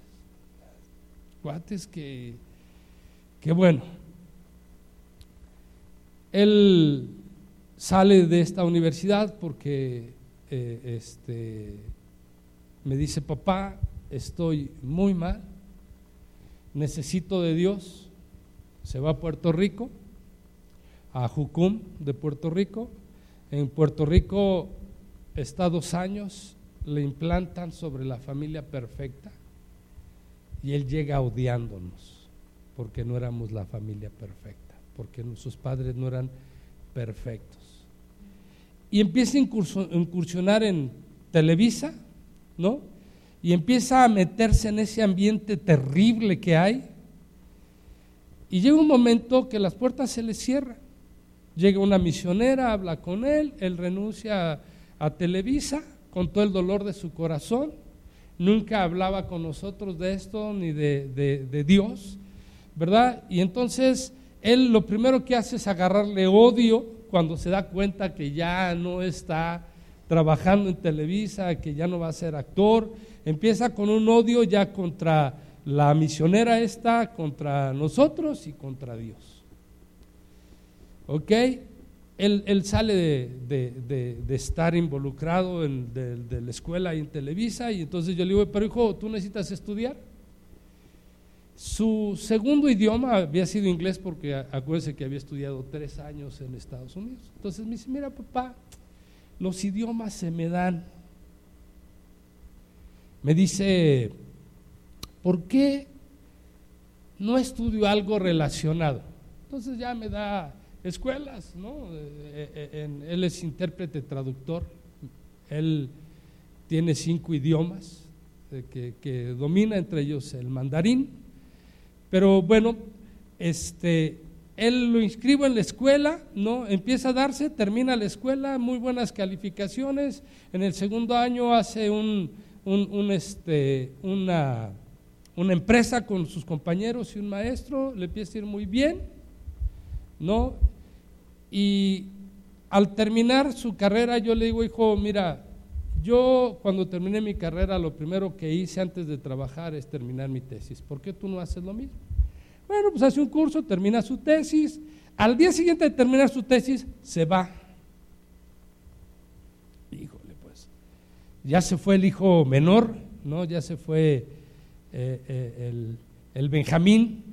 Speaker 2: Cuates que, que bueno, él sale de esta universidad porque eh, este, me dice, papá, estoy muy mal, necesito de Dios, se va a Puerto Rico, a Jucum de Puerto Rico, en Puerto Rico está dos años, le implantan sobre la familia perfecta y él llega odiándonos porque no éramos la familia perfecta, porque sus padres no eran perfectos. Y empieza a incursionar en Televisa, ¿no? Y empieza a meterse en ese ambiente terrible que hay. Y llega un momento que las puertas se le cierran. Llega una misionera, habla con él, él renuncia a, Televisa con todo el dolor de su corazón. Nunca hablaba con nosotros de esto ni de, de Dios, ¿verdad? Y entonces él lo primero que hace es agarrarle odio cuando se da cuenta que ya no está trabajando en Televisa, que ya no va a ser actor, empieza con un odio ya contra la misionera esta, contra nosotros y contra Dios. ¿Ok? Él, sale de, estar involucrado en, de, la escuela y en Televisa y entonces yo le digo, pero hijo, ¿tú necesitas estudiar? Su segundo idioma había sido inglés porque acuérdese que había estudiado tres años en Estados Unidos. Entonces me dice, mira papá, los idiomas se me dan. Me dice, ¿por qué no estudio algo relacionado? Entonces ya me da escuelas, ¿no? Eh, eh, él es intérprete traductor, él tiene cinco idiomas eh, que, que, domina, entre ellos el mandarín, pero bueno, este, él lo inscribo en la escuela, ¿no? Empieza a darse, termina la escuela, muy buenas calificaciones. En el segundo año hace un, este, una, una empresa con sus compañeros y un maestro, le empieza a ir muy bien, ¿no? Y al terminar su carrera, yo le digo, hijo, mira, yo cuando terminé mi carrera, lo primero que hice antes de trabajar es terminar mi tesis. ¿Por qué tú no haces lo mismo? Bueno, pues hace un curso, termina su tesis. Al día siguiente de terminar su tesis, se va. Híjole, pues. Ya se fue el hijo menor, ¿no? Ya se fue eh, eh, el, el Benjamín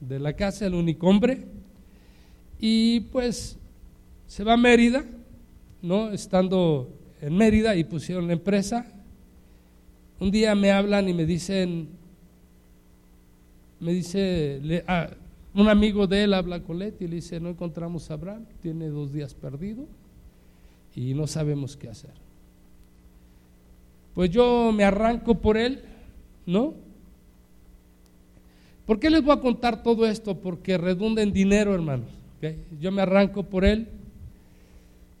Speaker 2: de la casa, el único hombre. Y pues se va a Mérida, ¿no? Estando en Mérida y pusieron la empresa. Un día me hablan y me dicen, me dice, ah, un amigo de él habla con Leti y le dice, no encontramos a Abraham, tiene dos días perdido y no sabemos qué hacer. Pues yo me arranco por él, ¿no? ¿Por qué les voy a contar todo esto? Porque redunda en dinero, hermanos. Yo me arranco por él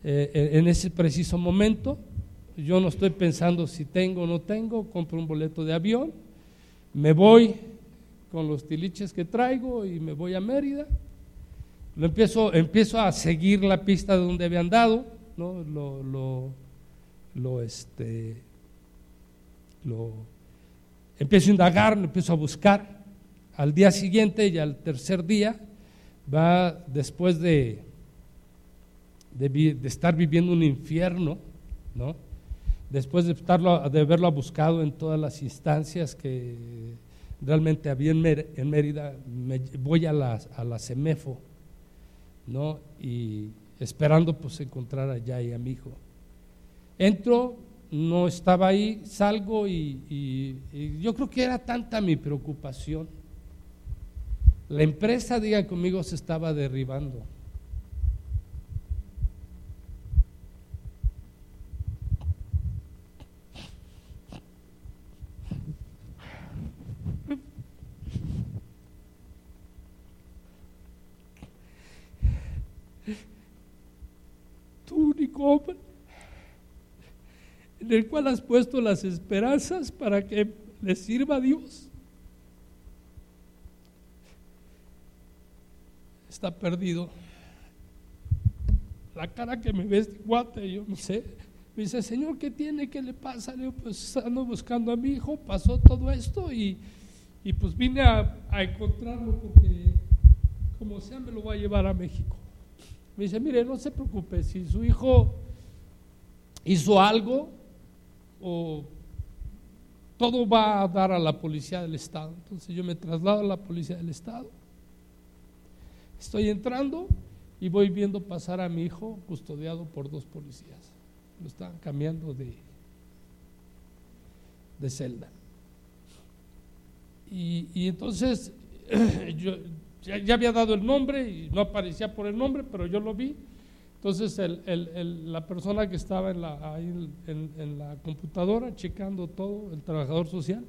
Speaker 2: eh, en ese preciso momento. Yo no estoy pensando si tengo o no tengo, compro un boleto de avión, me voy con los tiliches que traigo y me voy a Mérida. Lo empiezo, empiezo a seguir la pista de donde había andado, ¿no? lo, lo, lo, este, lo, empiezo a indagar, lo empiezo a buscar. Al día siguiente y al tercer día, va después de, de, estar viviendo un infierno, ¿no? después de, estarlo, de haberlo buscado en todas las instancias que realmente había en, Mérida, voy a la, a la CEMEFO, ¿no? Y esperando pues encontrar allá y a mi hijo. Entro, no estaba ahí, salgo y, yo creo que era tanta mi preocupación. La empresa, diga conmigo, se estaba derribando. Tu único hombre en el cual has puesto las esperanzas para que le sirva a Dios. Está perdido. La cara que me ves de guate, yo no sé. Me dice, Señor, ¿qué tiene? ¿Qué le pasa? Le digo, pues ando buscando a mi hijo, pasó todo esto y, pues vine a, a encontrarlo porque como sea me lo voy a llevar a México. Me dice, mire, no se preocupe, si su hijo hizo algo, o todo va a dar a la policía del Estado. Entonces yo me traslado a la policía del Estado. Estoy entrando y voy viendo pasar a mi hijo custodiado por dos policías. Lo están cambiando de, de celda. Y, entonces yo ya, había dado el nombre y no aparecía por el nombre, pero yo lo vi entonces la persona que estaba en la, ahí en, la computadora checando todo, el trabajador social,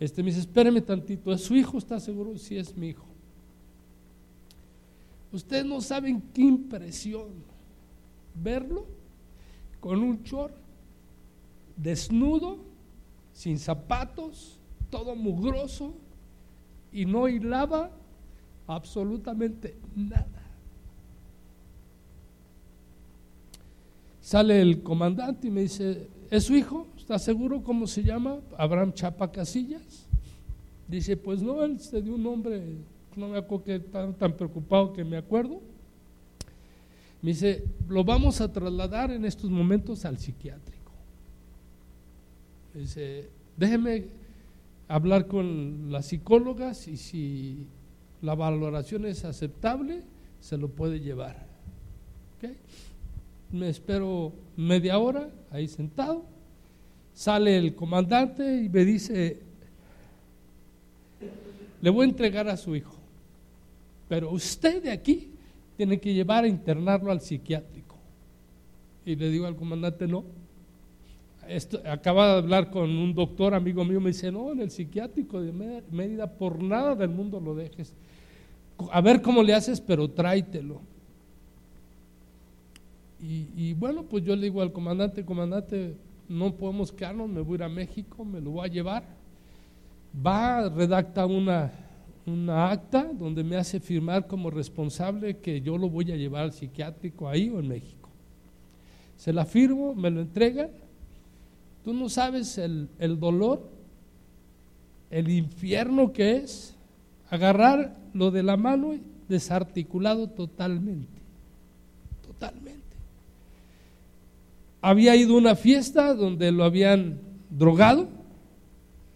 Speaker 2: este, me dice, espéreme tantito, ¿es su hijo? ¿Está seguro? Sí, es mi hijo. Ustedes no saben qué impresión verlo con un short desnudo, sin zapatos, todo mugroso y no hilaba absolutamente nada. Sale el comandante y me dice, ¿es su hijo? ¿Está seguro cómo se llama? Abraham Chapa Casillas. Dice, pues no, él se dio un nombre, no me acuerdo que tan, tan preocupado que me acuerdo. Me dice, lo vamos a trasladar en estos momentos al psiquiátrico. dice, déjeme hablar con las psicólogas y si la valoración es aceptable, se lo puede llevar. ¿Okay? Me espero media hora ahí sentado, sale el comandante y me dice, le voy a entregar a su hijo, pero usted de aquí tiene que llevar a internarlo al psiquiátrico. Y le digo al comandante, no. Esto, acaba de hablar con un doctor, amigo mío, me dice, no, en el psiquiátrico de Mérida, por nada del mundo lo dejes. A ver cómo le haces, pero tráitelo. Y, bueno, pues yo le digo al comandante, comandante, no podemos quedarnos, me voy a ir a México, me lo voy a llevar. Va, redacta una, una acta donde me hace firmar como responsable que yo lo voy a llevar al psiquiátrico ahí o en México. Se la firmo, me lo entregan. Tú no sabes el, el dolor, el infierno que es agarrar lo de la mano desarticulado totalmente, totalmente había ido a una fiesta donde lo habían drogado.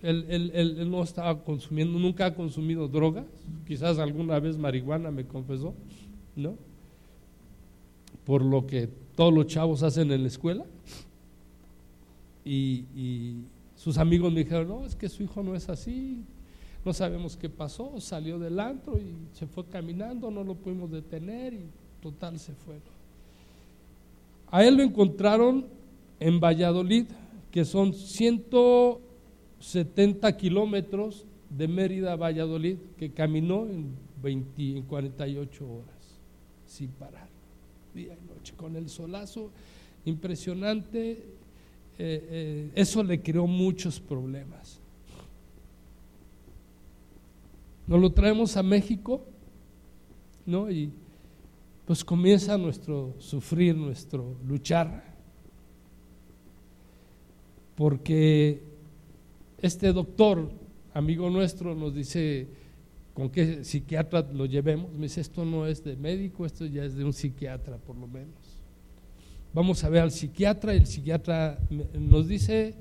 Speaker 2: Él, no estaba consumiendo, nunca ha consumido drogas, quizás alguna vez marihuana me confesó, ¿no? Por lo que todos los chavos hacen en la escuela. Y, sus amigos me dijeron, no, es que su hijo no es así, no sabemos qué pasó, salió del antro y se fue caminando, no lo pudimos detener y total se fue. A él lo encontraron en Valladolid, que son 170 kilómetros de Mérida a Valladolid, que caminó en, 20, 48 horas, sin parar, día y noche, con el solazo impresionante. Eh, eh, eso le creó muchos problemas. Nos lo traemos a México, ¿no? Y pues comienza nuestro sufrir, nuestro luchar. Porque este doctor, amigo nuestro, nos dice con qué psiquiatra lo llevemos. Me dice, esto no es de médico, esto ya es de un psiquiatra por lo menos. Vamos a ver al psiquiatra y el psiquiatra nos dice,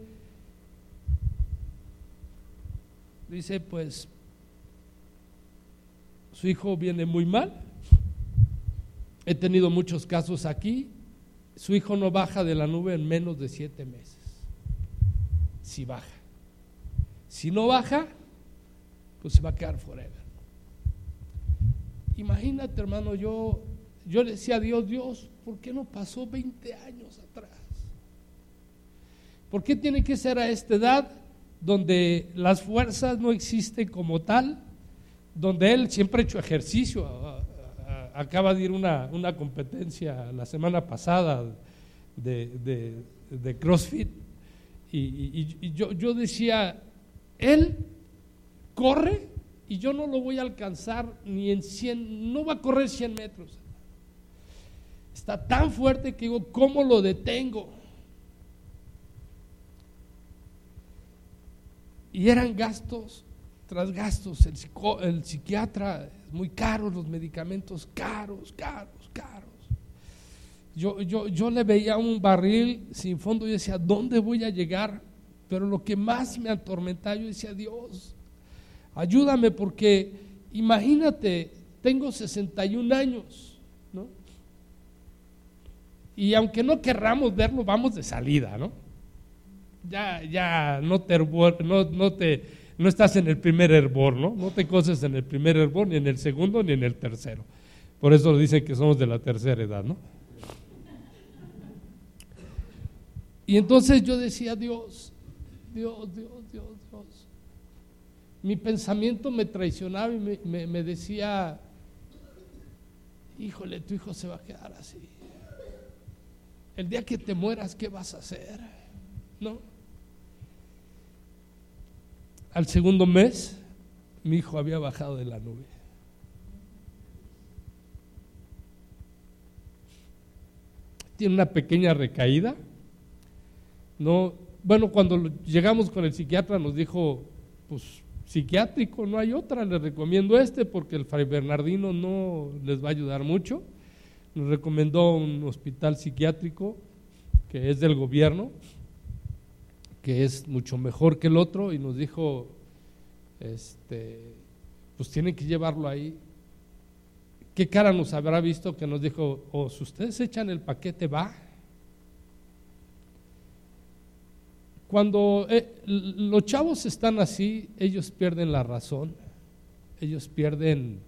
Speaker 2: dice pues, su hijo viene muy mal, He tenido muchos casos aquí su hijo no baja de la nube en menos de siete meses. Si baja. Si no baja, pues se va a quedar forever. Imagínate, hermano, yo, yo decía a Dios, Dios, ¿por qué no pasó 20 años atrás? ¿Por qué tiene que ser a esta edad donde las fuerzas no existen como tal? Donde él siempre ha hecho ejercicio. Acaba de ir una, una competencia la semana pasada de, de, CrossFit. Y, y yo, yo decía, él corre y yo no lo voy a alcanzar ni en 100, no va a correr 100 metros. Está tan fuerte que digo, ¿cómo lo detengo? Y eran gastos tras gastos. El, el psiquiatra muy caro, los medicamentos caros, caros, caros. Yo, yo, yo le veía un barril sin fondo y decía, ¿dónde voy a llegar? Pero lo que más me atormentaba, yo decía, Dios, ayúdame porque imagínate, tengo 61 años, ¿no? Y aunque no querramos verlo, vamos de salida, ¿no? Ya, ya no te, no te, no estás en el primer hervor, ¿no? No te coces en el primer hervor, ni en el segundo, ni en el tercero. Por eso dicen que somos de la tercera edad, ¿no? Y entonces yo decía, Dios, Dios, Dios, Dios, Dios. Mi pensamiento me traicionaba y me, decía, híjole, tu hijo se va a quedar así. El día que te mueras, ¿qué vas a hacer? ¿No? Al segundo mes, mi hijo había bajado de la nube. Tiene una pequeña recaída. No, bueno, cuando llegamos con el psiquiatra nos dijo, pues psiquiátrico, no hay otra, les recomiendo este porque el Fray Bernardino no les va a ayudar mucho. Nos recomendó un hospital psiquiátrico que es del gobierno, que es mucho mejor que el otro, y nos dijo, este, pues tienen que llevarlo ahí. ¿Qué cara nos habrá visto que nos dijo, o si ustedes echan el paquete, va? Cuando eh, los chavos están así, ellos pierden la razón, ellos pierden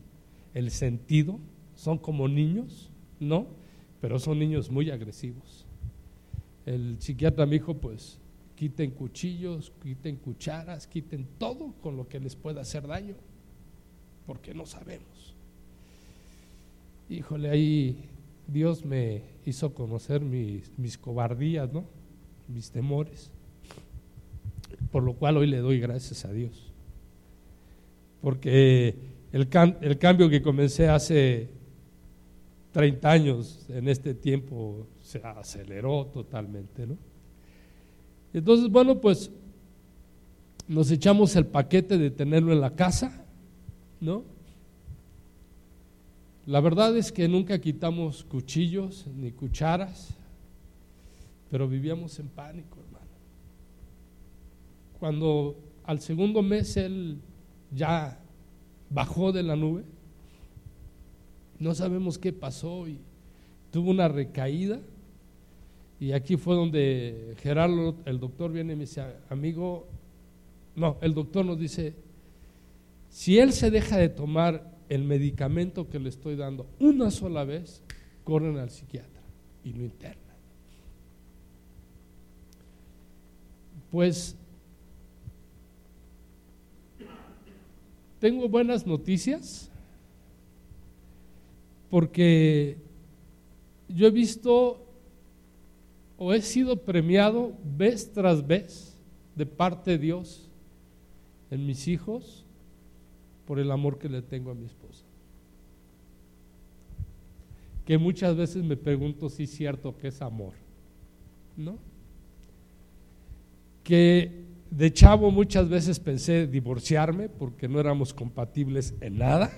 Speaker 2: el sentido, son como niños, ¿no? Pero son niños muy agresivos. El psiquiatra me dijo, pues quiten cuchillos, quiten cucharas, quiten todo con lo que les pueda hacer daño, porque no sabemos. Híjole, ahí Dios me hizo conocer mis, mis cobardías, ¿no? Mis temores por lo cual hoy le doy gracias a Dios. Porque el, el cambio que comencé hace 30 años, en este tiempo se aceleró totalmente, ¿no? Entonces, bueno, pues nos echamos el paquete de tenerlo en la casa, ¿no? La verdad es que nunca quitamos cuchillos ni cucharas, pero vivíamos en pánico cuando al segundo mes él ya bajó de la nube, no sabemos qué pasó y tuvo una recaída. Y aquí fue donde Gerardo, el doctor, viene y me dice, amigo, no, el doctor nos dice, si él se deja de tomar el medicamento que le estoy dando una sola vez, corren al psiquiatra y lo internan. Pues tengo buenas noticias porque yo he visto o he sido premiado vez tras vez de parte de Dios en mis hijos por el amor que le tengo a mi esposa. Que muchas veces me pregunto si es cierto que es amor, ¿no? Que de chavo muchas veces pensé divorciarme porque no éramos compatibles en nada.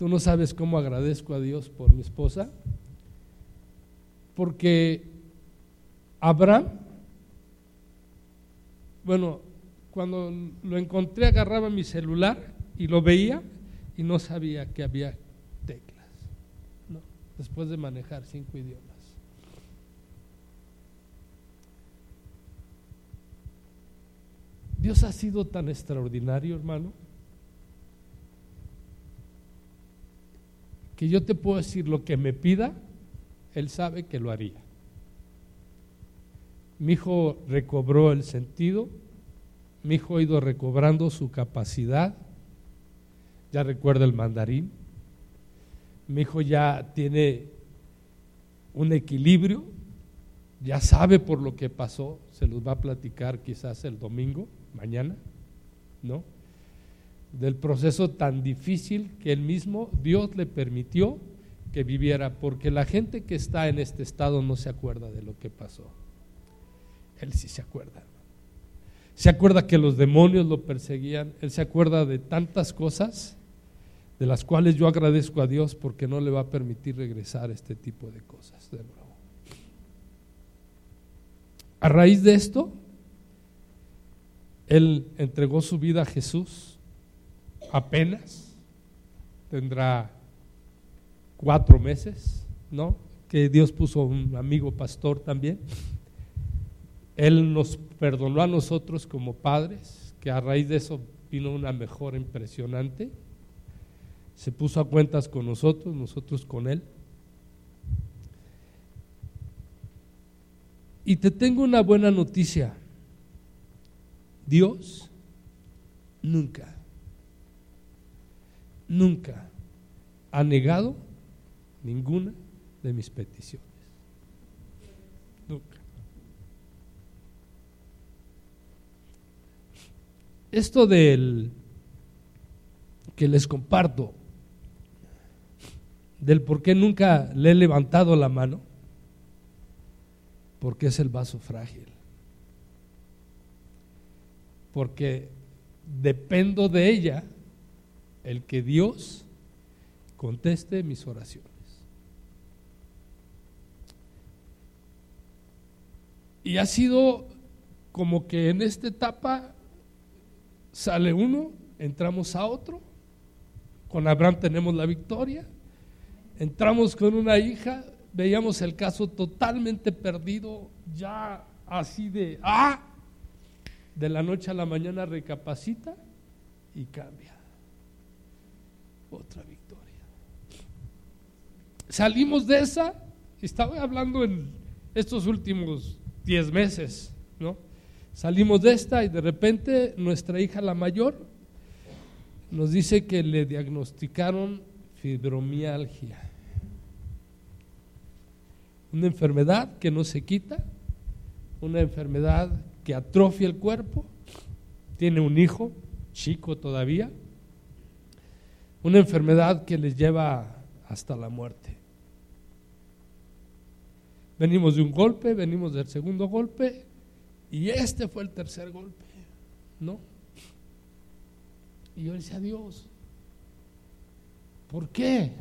Speaker 2: Tú no sabes cómo agradezco a Dios por mi esposa, porque Abraham, bueno, cuando lo encontré agarraba mi celular y lo veía y no sabía que había teclas. después de manejar cinco idiomas. Dios ha sido tan extraordinario, hermano, que yo te puedo decir lo que me pida, Él sabe que lo haría. Mi hijo recobró el sentido, mi hijo ha ido recobrando su capacidad, ya recuerda el mandarín, mi hijo ya tiene un equilibrio, ya sabe por lo que pasó, se los va a platicar quizás el domingo mañana, ¿no? Del proceso tan difícil que él mismo, Dios le permitió que viviera, porque la gente que está en este estado no se acuerda de lo que pasó. Él sí se acuerda. Se acuerda que los demonios lo perseguían, él se acuerda de tantas cosas de las cuales yo agradezco a Dios porque no le va a permitir regresar este tipo de cosas de nuevo. A raíz de esto, él entregó su vida a Jesús apenas, tendrá cuatro meses, ¿no? Que Dios puso un amigo pastor también. Él nos perdonó a nosotros como padres, que a raíz de eso vino una mejora impresionante. Se puso a cuentas con nosotros, nosotros con Él. Y te tengo una buena noticia. Dios nunca, nunca ha negado ninguna de mis peticiones. Nunca. Esto del que les comparto, del por qué nunca le he levantado la mano, porque es el vaso frágil porque dependo de ella el que Dios conteste mis oraciones. Y ha sido como que en esta etapa sale uno, entramos a otro, con Abraham tenemos la victoria, entramos con una hija, veíamos el caso totalmente perdido, ya así de, ah, de la noche a la mañana recapacita y cambia. Otra victoria. Salimos de esa, estaba hablando en estos últimos 10 meses, ¿no? Salimos de esta y de repente nuestra hija la mayor nos dice que le diagnosticaron fibromialgia. Una enfermedad que no se quita, una enfermedad que atrofia el cuerpo, tiene un hijo, chico todavía, una enfermedad que les lleva hasta la muerte. Venimos de un golpe, venimos del segundo golpe y este fue el tercer golpe, ¿no? Y yo decía, Dios, ¿por qué?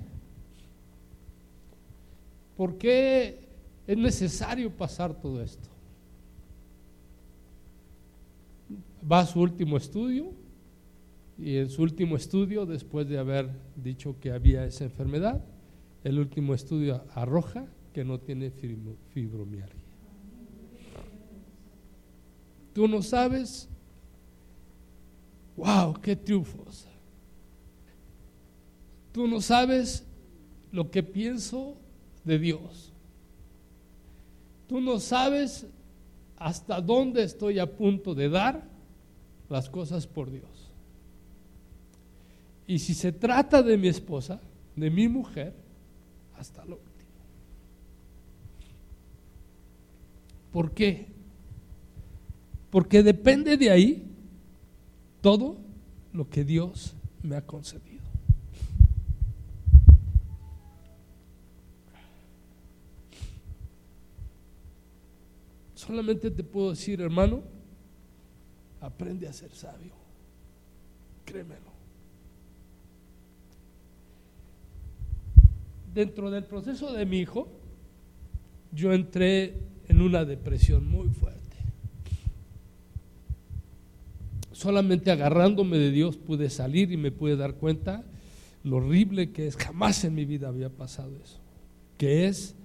Speaker 2: ¿Por qué es necesario pasar todo esto? va a su último estudio y en su último estudio, después de haber dicho que había esa enfermedad, el último estudio arroja que no tiene fibromialgia. Tú no sabes, wow, qué triunfos. Tú no sabes lo que pienso de Dios. Tú no sabes hasta dónde estoy a punto de dar las cosas por Dios. Y si se trata de mi esposa, de mi mujer, hasta lo último. ¿Por qué? Porque depende de ahí todo lo que Dios me ha concedido. Solamente te puedo decir, hermano, aprende a ser sabio. Créemelo. Dentro del proceso de mi hijo, yo entré en una depresión muy fuerte. Solamente agarrándome de Dios pude salir y me pude dar cuenta lo horrible que es. Jamás en mi vida había pasado eso. que es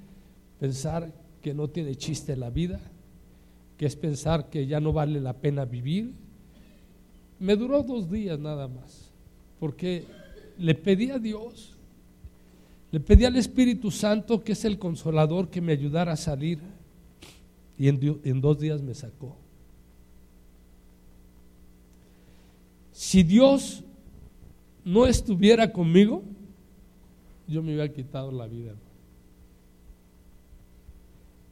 Speaker 2: pensar que no tiene chiste la vida, que es pensar que ya no vale la pena vivir. Me duró dos días nada más, porque le pedí a Dios, le pedí al Espíritu Santo, que es el consolador, que me ayudara a salir, y en, dos días me sacó. Si Dios no estuviera conmigo, yo me hubiera quitado la vida.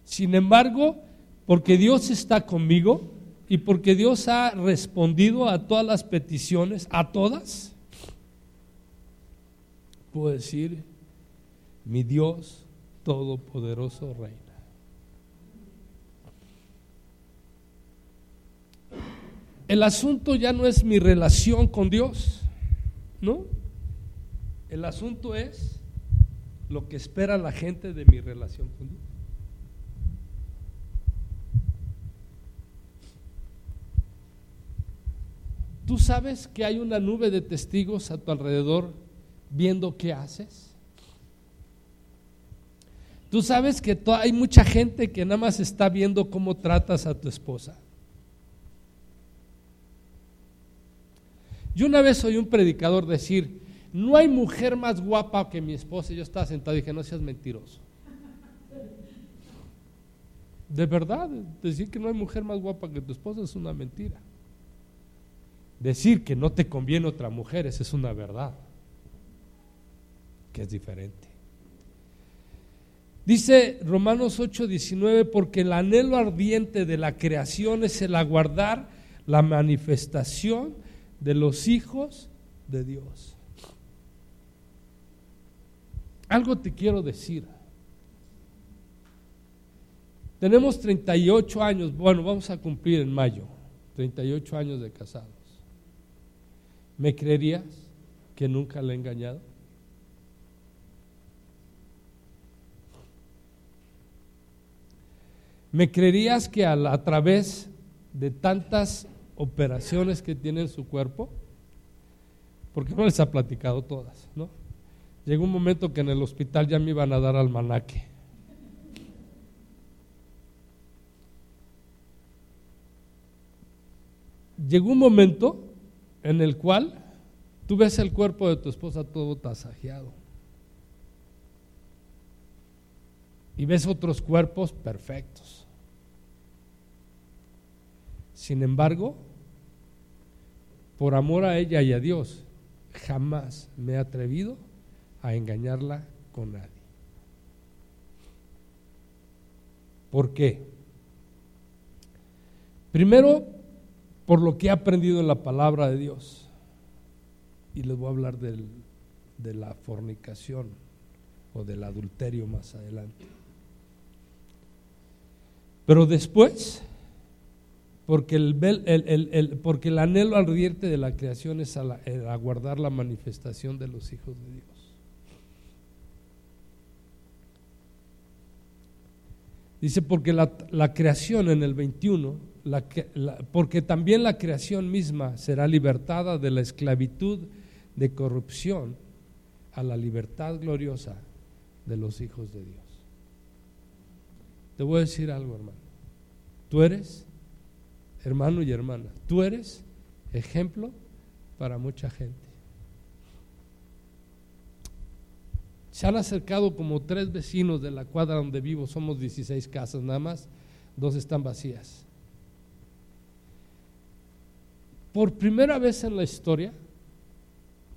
Speaker 2: Sin embargo, porque Dios está conmigo y porque Dios ha respondido a todas las peticiones, a todas, puedo decir, mi Dios Todopoderoso reina. El asunto ya no es mi relación con Dios, ¿no? El asunto es lo que espera la gente de mi relación con Dios. ¿Tú sabes que hay una nube de testigos a tu alrededor viendo qué haces? ¿Tú sabes que hay mucha gente que nada más está viendo cómo tratas a tu esposa? Yo una vez oí un predicador decir, no hay mujer más guapa que mi esposa. Y yo estaba sentado y dije, no seas mentiroso. De verdad, decir que no hay mujer más guapa que tu esposa es una mentira. Decir que no te conviene otra mujer, esa es una verdad, que es diferente. Dice Romanos 8:19, porque el anhelo ardiente de la creación es el aguardar la manifestación de los hijos de Dios. Algo te quiero decir. Tenemos 38 años, bueno, vamos a cumplir en mayo, 38 años de casados. ¿Me creerías que nunca le he engañado? ¿Me creerías que a, través de tantas operaciones que tiene en su cuerpo, porque no les ha platicado todas, ¿no? Llegó un momento que en el hospital ya me iban a dar almanaque. Llegó un momento en el cual tú ves el cuerpo de tu esposa todo tasajeado. Y ves otros cuerpos perfectos. Sin embargo, por amor a ella y a Dios, jamás me he atrevido a engañarla con nadie. ¿Por qué? Primero, por lo que he aprendido en la palabra de Dios. Y les voy a hablar de la fornicación o del adulterio más adelante. Pero después, porque el, el, porque el anhelo ardiente de la creación es aguardar la manifestación de los hijos de Dios. Dice, porque la, creación en el 21, porque también la creación misma será libertada de la esclavitud de corrupción a la libertad gloriosa de los hijos de Dios. Te voy a decir algo, hermano. Tú eres, hermano y hermana, tú eres ejemplo para mucha gente. Se han acercado como tres vecinos de la cuadra donde vivo, somos 16 casas nada más, dos están vacías. Por primera vez en la historia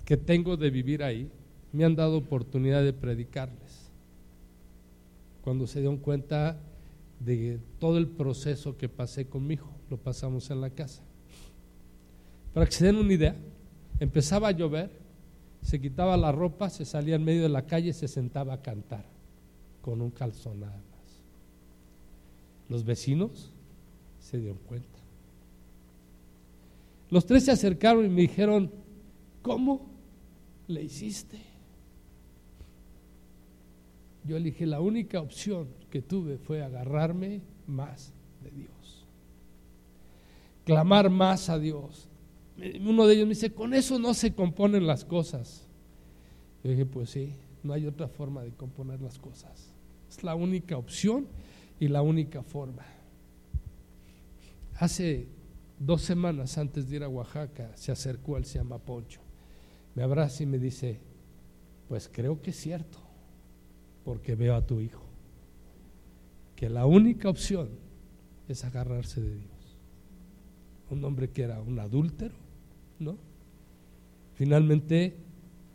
Speaker 2: que tengo de vivir ahí, me han dado oportunidad de predicarles. Cuando se dieron cuenta de todo el proceso que pasé con mi hijo, pasamos en la casa. Para que se den una idea, empezaba a llover se quitaba la ropa, se salía en medio de la calle y se sentaba a cantar con un calzón nada más. Los vecinos se dieron cuenta. Los tres se acercaron y me dijeron, ¿cómo le hiciste? Yo elegí la única opción que tuve fue agarrarme más de Dios, clamar más a Dios, uno de ellos me dice, con eso no se componen las cosas. Yo dije, pues sí, no hay otra forma de componer las cosas. Es la única opción y la única forma. Hace dos semanas antes de ir a Oaxaca se acercó al se llama Poncho. Me abraza y me dice, pues creo que es cierto, porque veo a tu hijo, que la única opción es agarrarse de Dios. Un hombre que era un adúltero, ¿no? Finalmente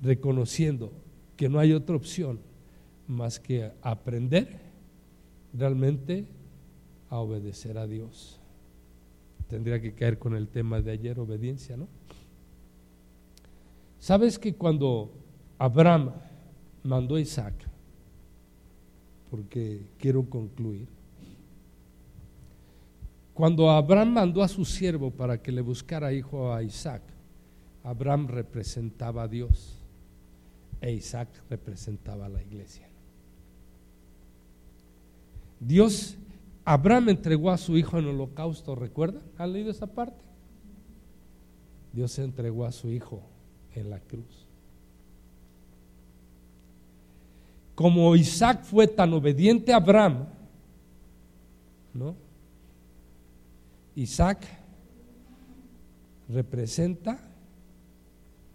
Speaker 2: reconociendo que no hay otra opción más que aprender realmente a obedecer a Dios. Tendría que caer con el tema de ayer, obediencia, ¿no? ¿Sabes que cuando Abraham mandó a Isaac, porque quiero concluir, cuando Abraham mandó a su siervo para que le buscara hijo a Isaac, Abraham representaba a Dios e Isaac representaba a la iglesia. Dios, Abraham entregó a su hijo en holocausto, ¿recuerdan? ¿Han leído esa parte? Dios entregó a su hijo en la cruz. Como Isaac fue tan obediente a Abraham, ¿no? Isaac representa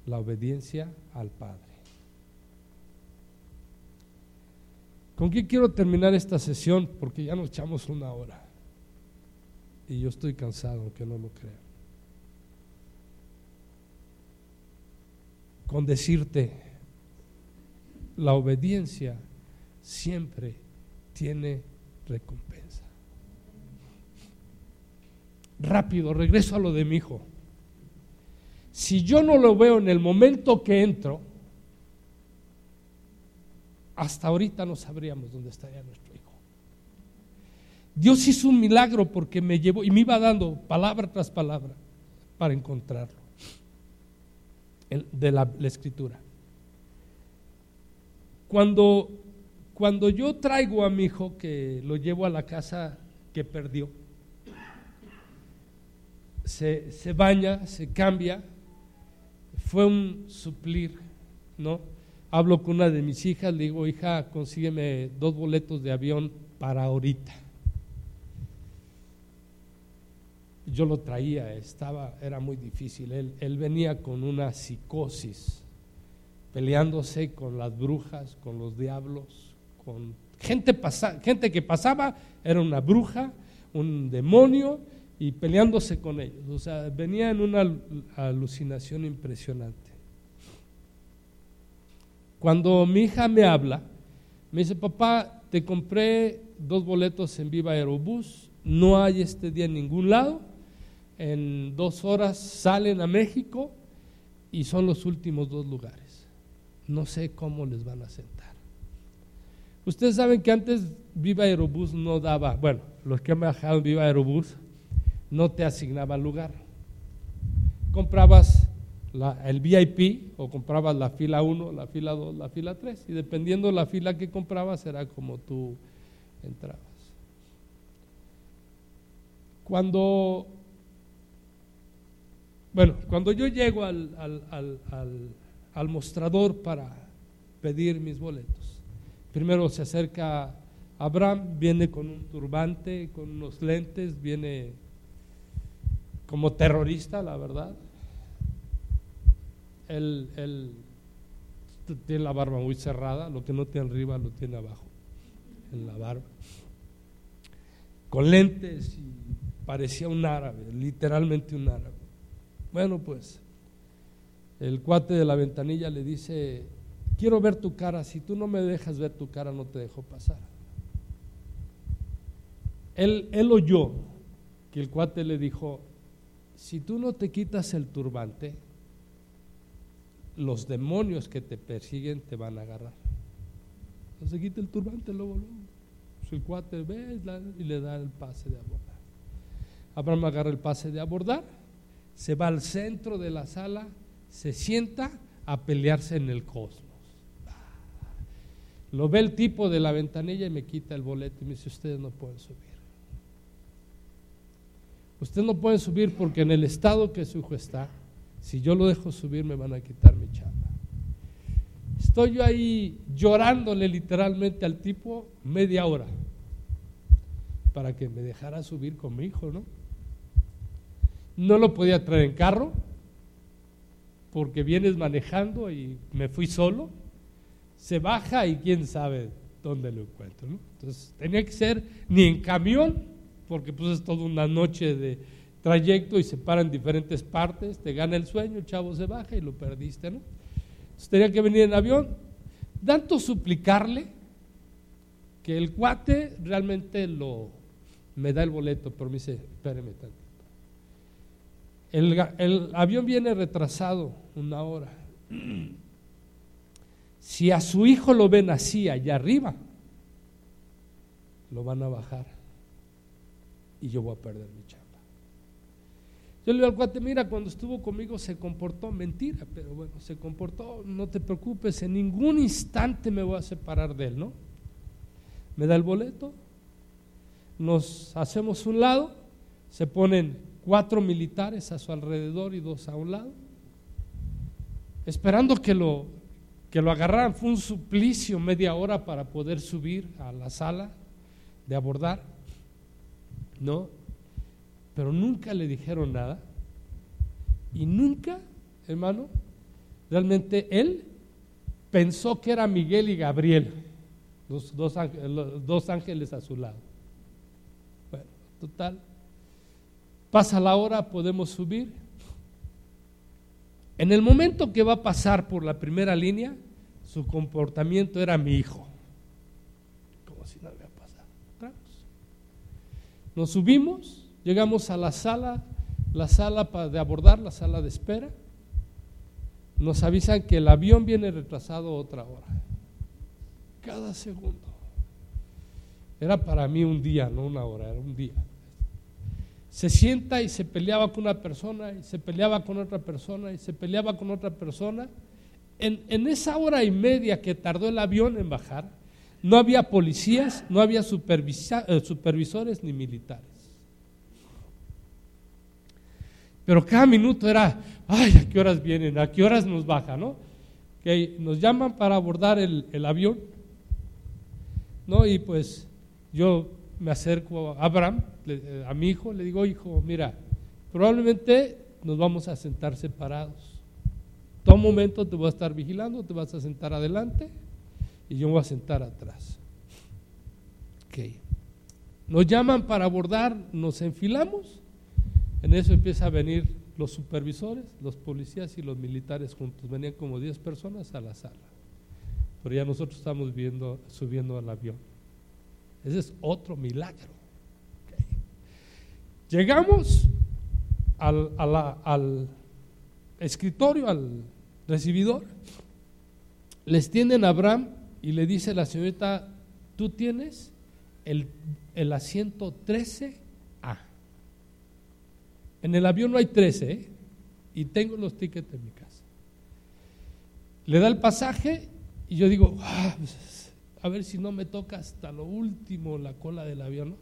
Speaker 2: la obediencia al Padre. ¿Con qué quiero terminar esta sesión? Porque ya nos echamos una hora. Y yo estoy cansado, aunque no lo crean. Con decirte, la obediencia siempre tiene recompensa. Rápido, regreso a lo de mi hijo. Si yo no lo veo en el momento que entro, hasta ahorita no sabríamos dónde estaría nuestro hijo. Dios hizo un milagro porque me llevó y me iba dando palabra tras palabra para encontrarlo de la, escritura. Cuando, cuando yo traigo a mi hijo que lo llevo a la casa que perdió, se, se baña, se cambia, fue un suplir, ¿no? hablo con una de mis hijas, le digo, hija, consígueme dos boletos de avión para ahorita. Yo lo traía, estaba, era muy difícil. Él, venía con una psicosis, peleándose con las brujas, con los diablos, con gente, pasa, gente que pasaba, era una bruja, un demonio, y peleándose con ellos. O sea, venía en una alucinación impresionante. Cuando mi hija me habla, me dice, papá, te compré dos boletos en Viva Aerobús, no hay este día en ningún lado, en dos horas salen a México y son los últimos dos lugares. No sé cómo les van a sentar. Ustedes saben que antes Viva Aerobús no daba, bueno, los que han viajado Viva Aerobús no te asignaban lugar. Comprabas el VIP o comprabas la fila 1, la fila 2, la fila 3 y dependiendo la fila que comprabas era como tú entrabas. Cuando, bueno, cuando yo llego al, al, al mostrador para pedir mis boletos, primero se acerca Abraham, viene con un turbante, con unos lentes, viene como terrorista, la verdad él, tiene la barba muy cerrada, lo que no tiene arriba lo tiene abajo, en la barba. Con lentes y parecía un árabe, literalmente un árabe. Bueno, pues el cuate de la ventanilla le dice, quiero ver tu cara, si tú no me dejas ver tu cara no te dejo pasar. Él, él oyó que el cuate le dijo, si tú no te quitas el turbante, los demonios que te persiguen te van a agarrar. Entonces quita el turbante luego, luego. Pues el cuate ve y le da el pase de abordar. Abraham agarra el pase de abordar, se va al centro de la sala, se sienta a pelearse en el cosmos. Lo ve el tipo de la ventanilla y me quita el boleto y me dice, ustedes no pueden subir. Ustedes no pueden subir porque en el estado que su hijo está, si yo lo dejo subir me van a quitar mi chamba. Estoy yo ahí llorándole literalmente al tipo media hora para que me dejara subir con mi hijo, ¿no? No lo podía traer en carro porque vienes manejando y me fui solo. Se baja y quién sabe dónde lo encuentro, ¿no? Entonces tenía que ser ni en camión, porque pues es toda una noche de trayecto y se para en diferentes partes, te gana el sueño, el chavo se baja y lo perdiste, ¿no? Entonces tenía que venir en avión. Tanto suplicarle que el cuate realmente lo me da el boleto, pero me dice, espéreme tanto. El, el avión viene retrasado una hora. Si a su hijo lo ven así allá arriba, lo van a bajar y yo voy a perder mi chamba. Yo le digo al cuate, mira, cuando estuvo conmigo se comportó, mentira, pero bueno, se comportó, no te preocupes, en ningún instante me voy a separar de él, ¿no? Me da el boleto, nos hacemos un lado, se ponen cuatro militares a su alrededor y dos a un lado, esperando que lo, que lo agarraran. Fue un suplicio media hora para poder subir a la sala de abordar, ¿no? Pero nunca le dijeron nada y nunca, hermano, realmente él pensó que era Miguel y Gabriel, los dos, dos ángeles a su lado. Bueno, total, pasa la hora, podemos subir. En el momento que va a pasar por la primera línea, su comportamiento era mi hijo. Nos subimos, llegamos a la sala, la sala de abordar, la sala de espera. Nos avisan que el avión viene retrasado otra hora. Cada segundo. Era para mí un día, no una hora, era un día. Se sienta y se peleaba con una persona, y se peleaba con otra persona, y se peleaba con otra persona. En, en esa hora y media que tardó el avión en bajar, no había policías, no había eh, supervisores ni militares. Pero cada minuto era, ay, ¿a qué horas vienen? ¿A qué horas nos baja? ¿no? Que nos llaman para abordar el, avión. ¿no? Y pues yo me acerco a Abraham, a mi hijo, le digo, hijo, mira, probablemente nos vamos a sentar separados. Todo momento te voy a estar vigilando, te vas a sentar adelante y yo me voy a sentar atrás. Okay. Nos llaman para abordar, nos enfilamos, en eso empieza a venir los supervisores, los policías y los militares juntos. Venían como 10 personas a la sala. Pero ya nosotros estamos viendo, subiendo al avión. Ese es otro milagro. Llegamos al, al escritorio, al recibidor, les tienden a Abraham y le dice la señorita, tú tienes el, el asiento 13A. En el avión no hay 13, ¿eh? y tengo los tickets en mi casa. Le da el pasaje y yo digo, ah, pues, a ver si no me toca hasta lo último la cola del avión.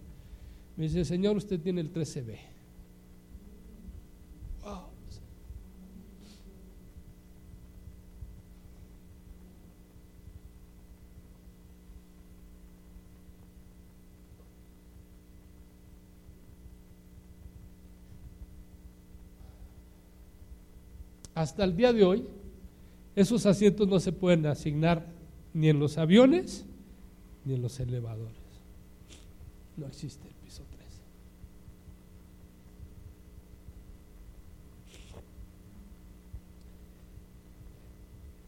Speaker 2: Me dice, señor, usted tiene el 13B. Hasta el día de hoy, esos asientos no se pueden asignar ni en los aviones ni en los elevadores. No existe el piso 3.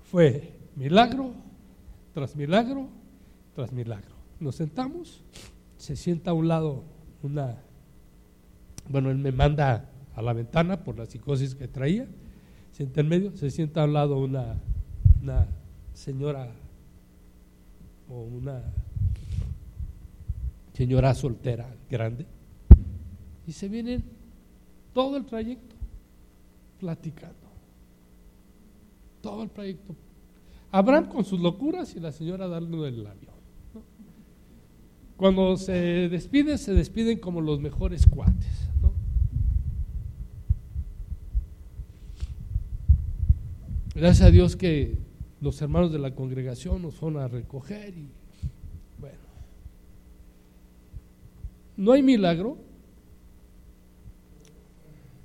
Speaker 2: Fue milagro tras milagro tras milagro. Nos sentamos, se sienta a un lado una, bueno, él me manda a la ventana por la psicosis que traía sienta en medio, se sienta al lado una, una señora o una señora soltera grande y se vienen todo el trayecto platicando. Todo el trayecto. Abraham con sus locuras y la señora dando el avión. Cuando se despiden, se despiden como los mejores cuates. Gracias a Dios que los hermanos de la congregación nos fueron a recoger y bueno, no hay milagro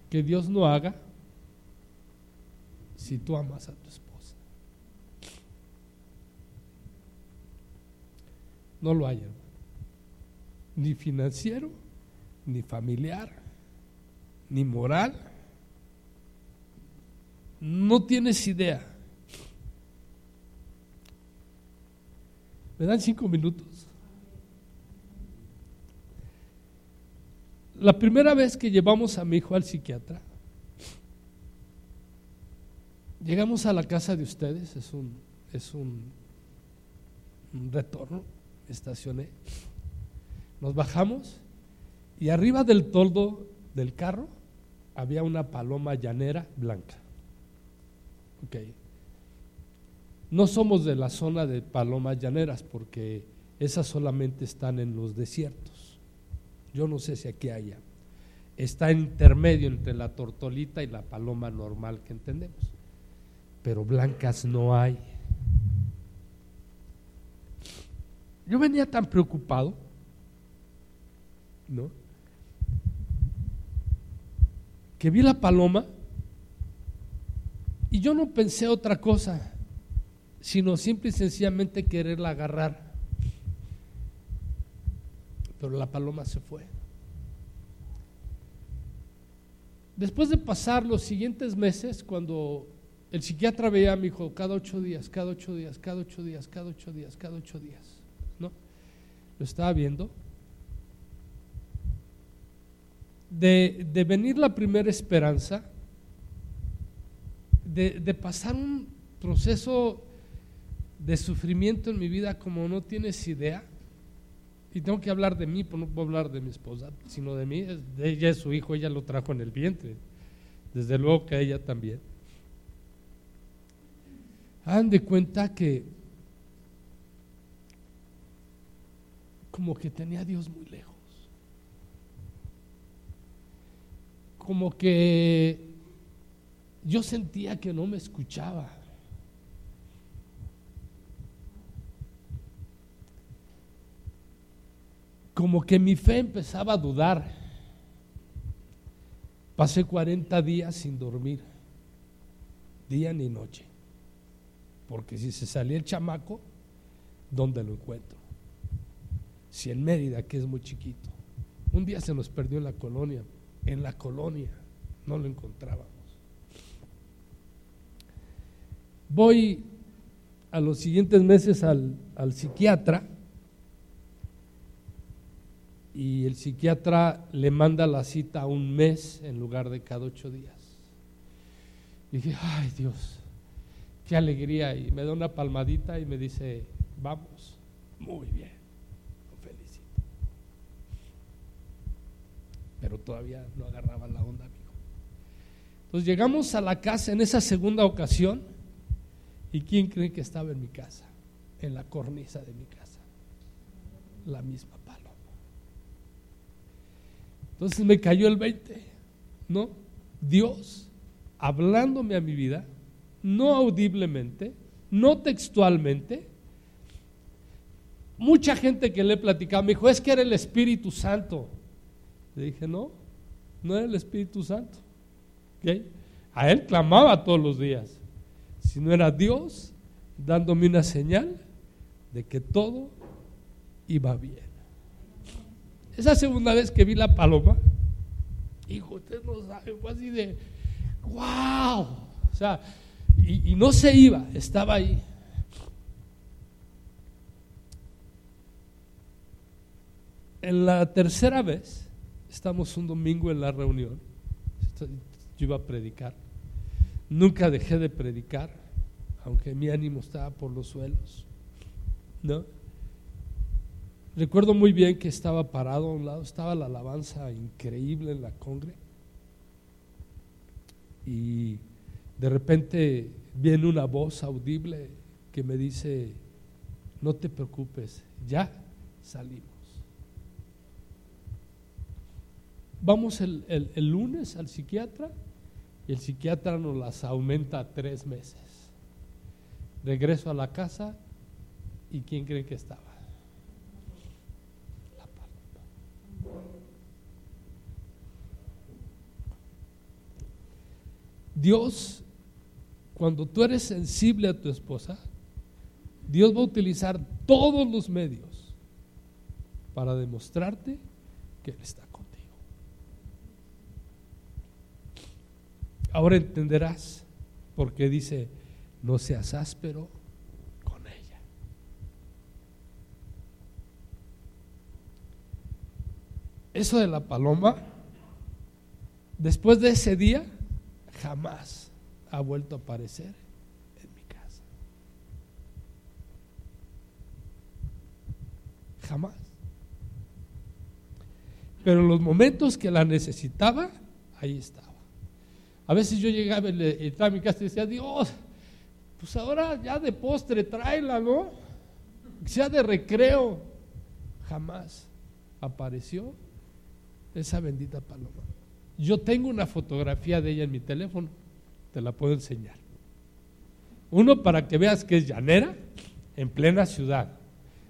Speaker 2: que Dios no haga si tú amas a tu esposa. No lo hay, hermano. Ni financiero, ni familiar, ni moral. No tienes idea. ¿Me dan cinco minutos? La primera vez que llevamos a mi hijo al psiquiatra, llegamos a la casa de ustedes, es un, es un, un retorno, estacioné, nos bajamos y arriba del toldo del carro había una paloma llanera blanca. Okay. No somos de la zona de palomas llaneras porque esas solamente están en los desiertos. Yo no sé si aquí haya. Está intermedio entre la tortolita y la paloma normal que entendemos. Pero blancas no hay. Yo venía tan preocupado, ¿no? Que vi la paloma y yo no pensé otra cosa, sino simple y sencillamente quererla agarrar. Pero la paloma se fue. Después de pasar los siguientes meses, cuando el psiquiatra veía a mi hijo cada ocho días, cada ocho días, cada ocho días, cada ocho días, cada ocho días, ¿no? Lo estaba viendo de, venir la primera esperanza, de, pasar un proceso de sufrimiento en mi vida como no tienes idea, y tengo que hablar de mí, pues no puedo hablar de mi esposa, sino de mí, de ella es su hijo, ella lo trajo en el vientre, desde luego que ella también. Hagan de cuenta que como que tenía a Dios muy lejos. como que yo sentía que no me escuchaba. Como que mi fe empezaba a dudar. Pasé 40 días sin dormir, día ni noche. Porque si se salía el chamaco, ¿dónde lo encuentro? Si en Mérida, que es muy chiquito. Un día se nos perdió en la colonia, en la colonia, no lo encontrábamos. Voy a los siguientes meses al, psiquiatra y el psiquiatra le manda la cita a un mes en lugar de cada ocho días. Y dije, ay Dios, qué alegría. Y me da una palmadita y me dice, vamos, muy bien. pero todavía no agarraba la onda, amigo. Entonces llegamos a la casa en esa segunda ocasión y ¿quién cree que estaba en mi casa? En la cornisa de mi casa. La misma paloma. Entonces me cayó el 20, ¿no? Dios hablándome a mi vida, no audiblemente, no textualmente. Mucha gente que le he platicado me dijo, es que era el Espíritu Santo. Le dije, no, no era el Espíritu Santo. A él clamaba todos los días. Si no era Dios dándome una señal de que todo iba bien. Esa segunda vez que vi la paloma, hijo, usted no sabe, fue así de, wow. O sea, y, y no se iba, estaba ahí. En la tercera vez, Estamos un domingo en la reunión. Yo iba a predicar. Nunca dejé de predicar, aunque mi ánimo estaba por los suelos. ¿No? Recuerdo muy bien que estaba parado a un lado, estaba la alabanza increíble en la congre. Y de repente viene una voz audible que me dice, no te preocupes, ya salimos. Vamos el, lunes al psiquiatra y el psiquiatra nos las aumenta tres meses. Regreso a la casa y ¿quién cree que estaba? La paloma. Dios, cuando tú eres sensible a tu esposa, Dios va a utilizar todos los medios para demostrarte que Él está contigo. Ahora entenderás por qué dice, no seas áspero con ella. Eso de la paloma, después de ese día, jamás ha vuelto a aparecer en mi casa. Jamás. Pero en los momentos que la necesitaba, ahí estaba. A veces yo llegaba y entraba a mi casa y decía, Dios, pues ahora ya de postre tráela, ¿no? Sea de recreo. Jamás apareció esa bendita paloma. Yo tengo una fotografía de ella en mi teléfono, te la puedo enseñar. Uno, para que veas que es llanera en plena ciudad.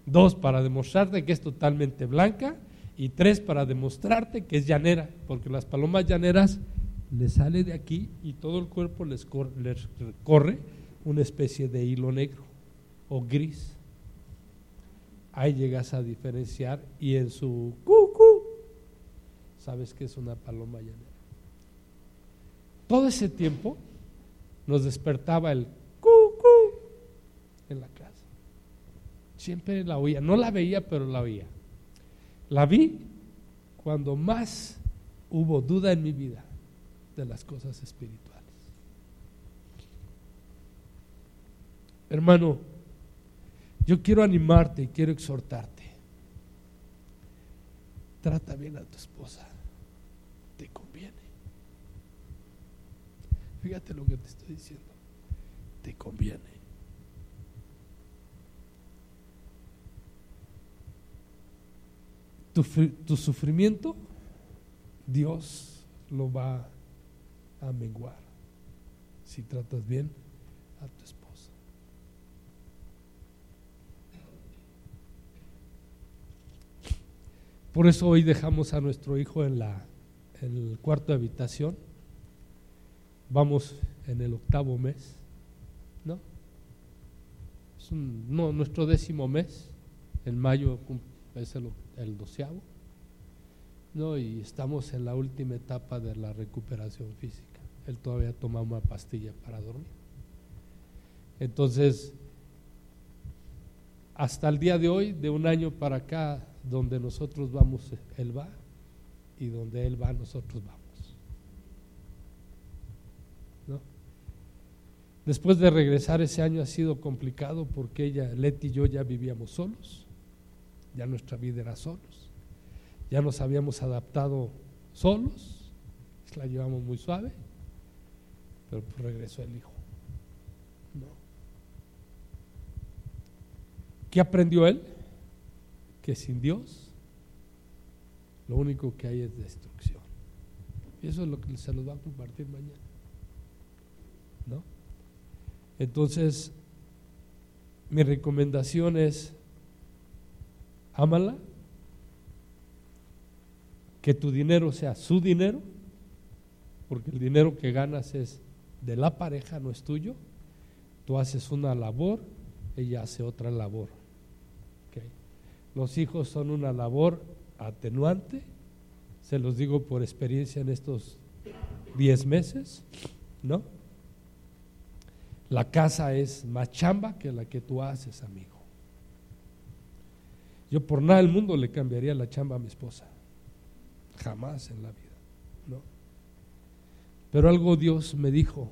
Speaker 2: Dos, para demostrarte que es totalmente blanca. Y tres, para demostrarte que es llanera, porque las palomas llaneras les sale de aquí y todo el cuerpo les corre, una especie de hilo negro o gris. Ahí llegas a diferenciar y en su cucu sabes que es una paloma llanera. Todo ese tiempo nos despertaba el cucu en la casa. Siempre la oía, no la veía, pero la oía. La vi cuando más hubo duda en mi vida de las cosas espirituales. Hermano, yo quiero animarte y quiero exhortarte. Trata bien a tu esposa. Te conviene. Fíjate lo que te estoy diciendo. Te conviene. Tu, sufrimiento, Dios lo va a menguar si tratas bien a tu esposa. Por eso hoy dejamos a nuestro hijo en, la, el cuarto de habitación. Vamos en el octavo mes, ¿no? Es no, nuestro décimo mes. En mayo es el, el doceavo. ¿no? Y estamos en la última etapa de la recuperación física. Él todavía toma una pastilla para dormir. Entonces, hasta el día de hoy, de un año para acá, donde nosotros vamos, Él va, y donde Él va, nosotros vamos. ¿No? Después de regresar ese año ha sido complicado porque ella, Leti y yo ya vivíamos solos, ya nuestra vida era solos, ya nos habíamos adaptado solos, la llevamos muy suave, pero pues regresó el hijo. No. ¿Qué aprendió él? que sin Dios lo único que hay es destrucción. Y eso es lo que se los va a compartir mañana. ¿No? Entonces, mi recomendación es, ámala, que tu dinero sea su dinero, porque el dinero que ganas es de la pareja, no es tuyo. Tú haces una labor, ella hace otra labor. Los hijos son una labor atenuante, se los digo por experiencia en estos diez meses, ¿no? La casa es más chamba que la que tú haces, amigo. Yo por nada del mundo le cambiaría la chamba a mi esposa. Jamás en la vida. Pero algo Dios me dijo,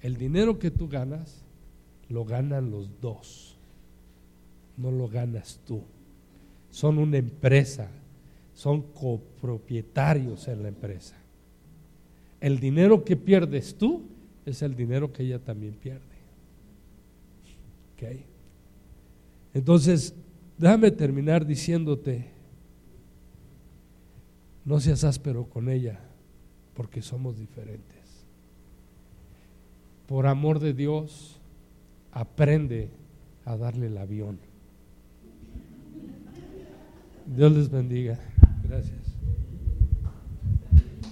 Speaker 2: el dinero que tú ganas, lo ganan los dos no lo ganas tú. Son una empresa, son copropietarios en la empresa. El dinero que pierdes tú es el dinero que ella también pierde. ¿Okay? Entonces, déjame terminar diciéndote, no seas áspero con ella, porque somos diferentes. Por amor de Dios, aprende a darle el avión. Dios les bendiga. Gracias.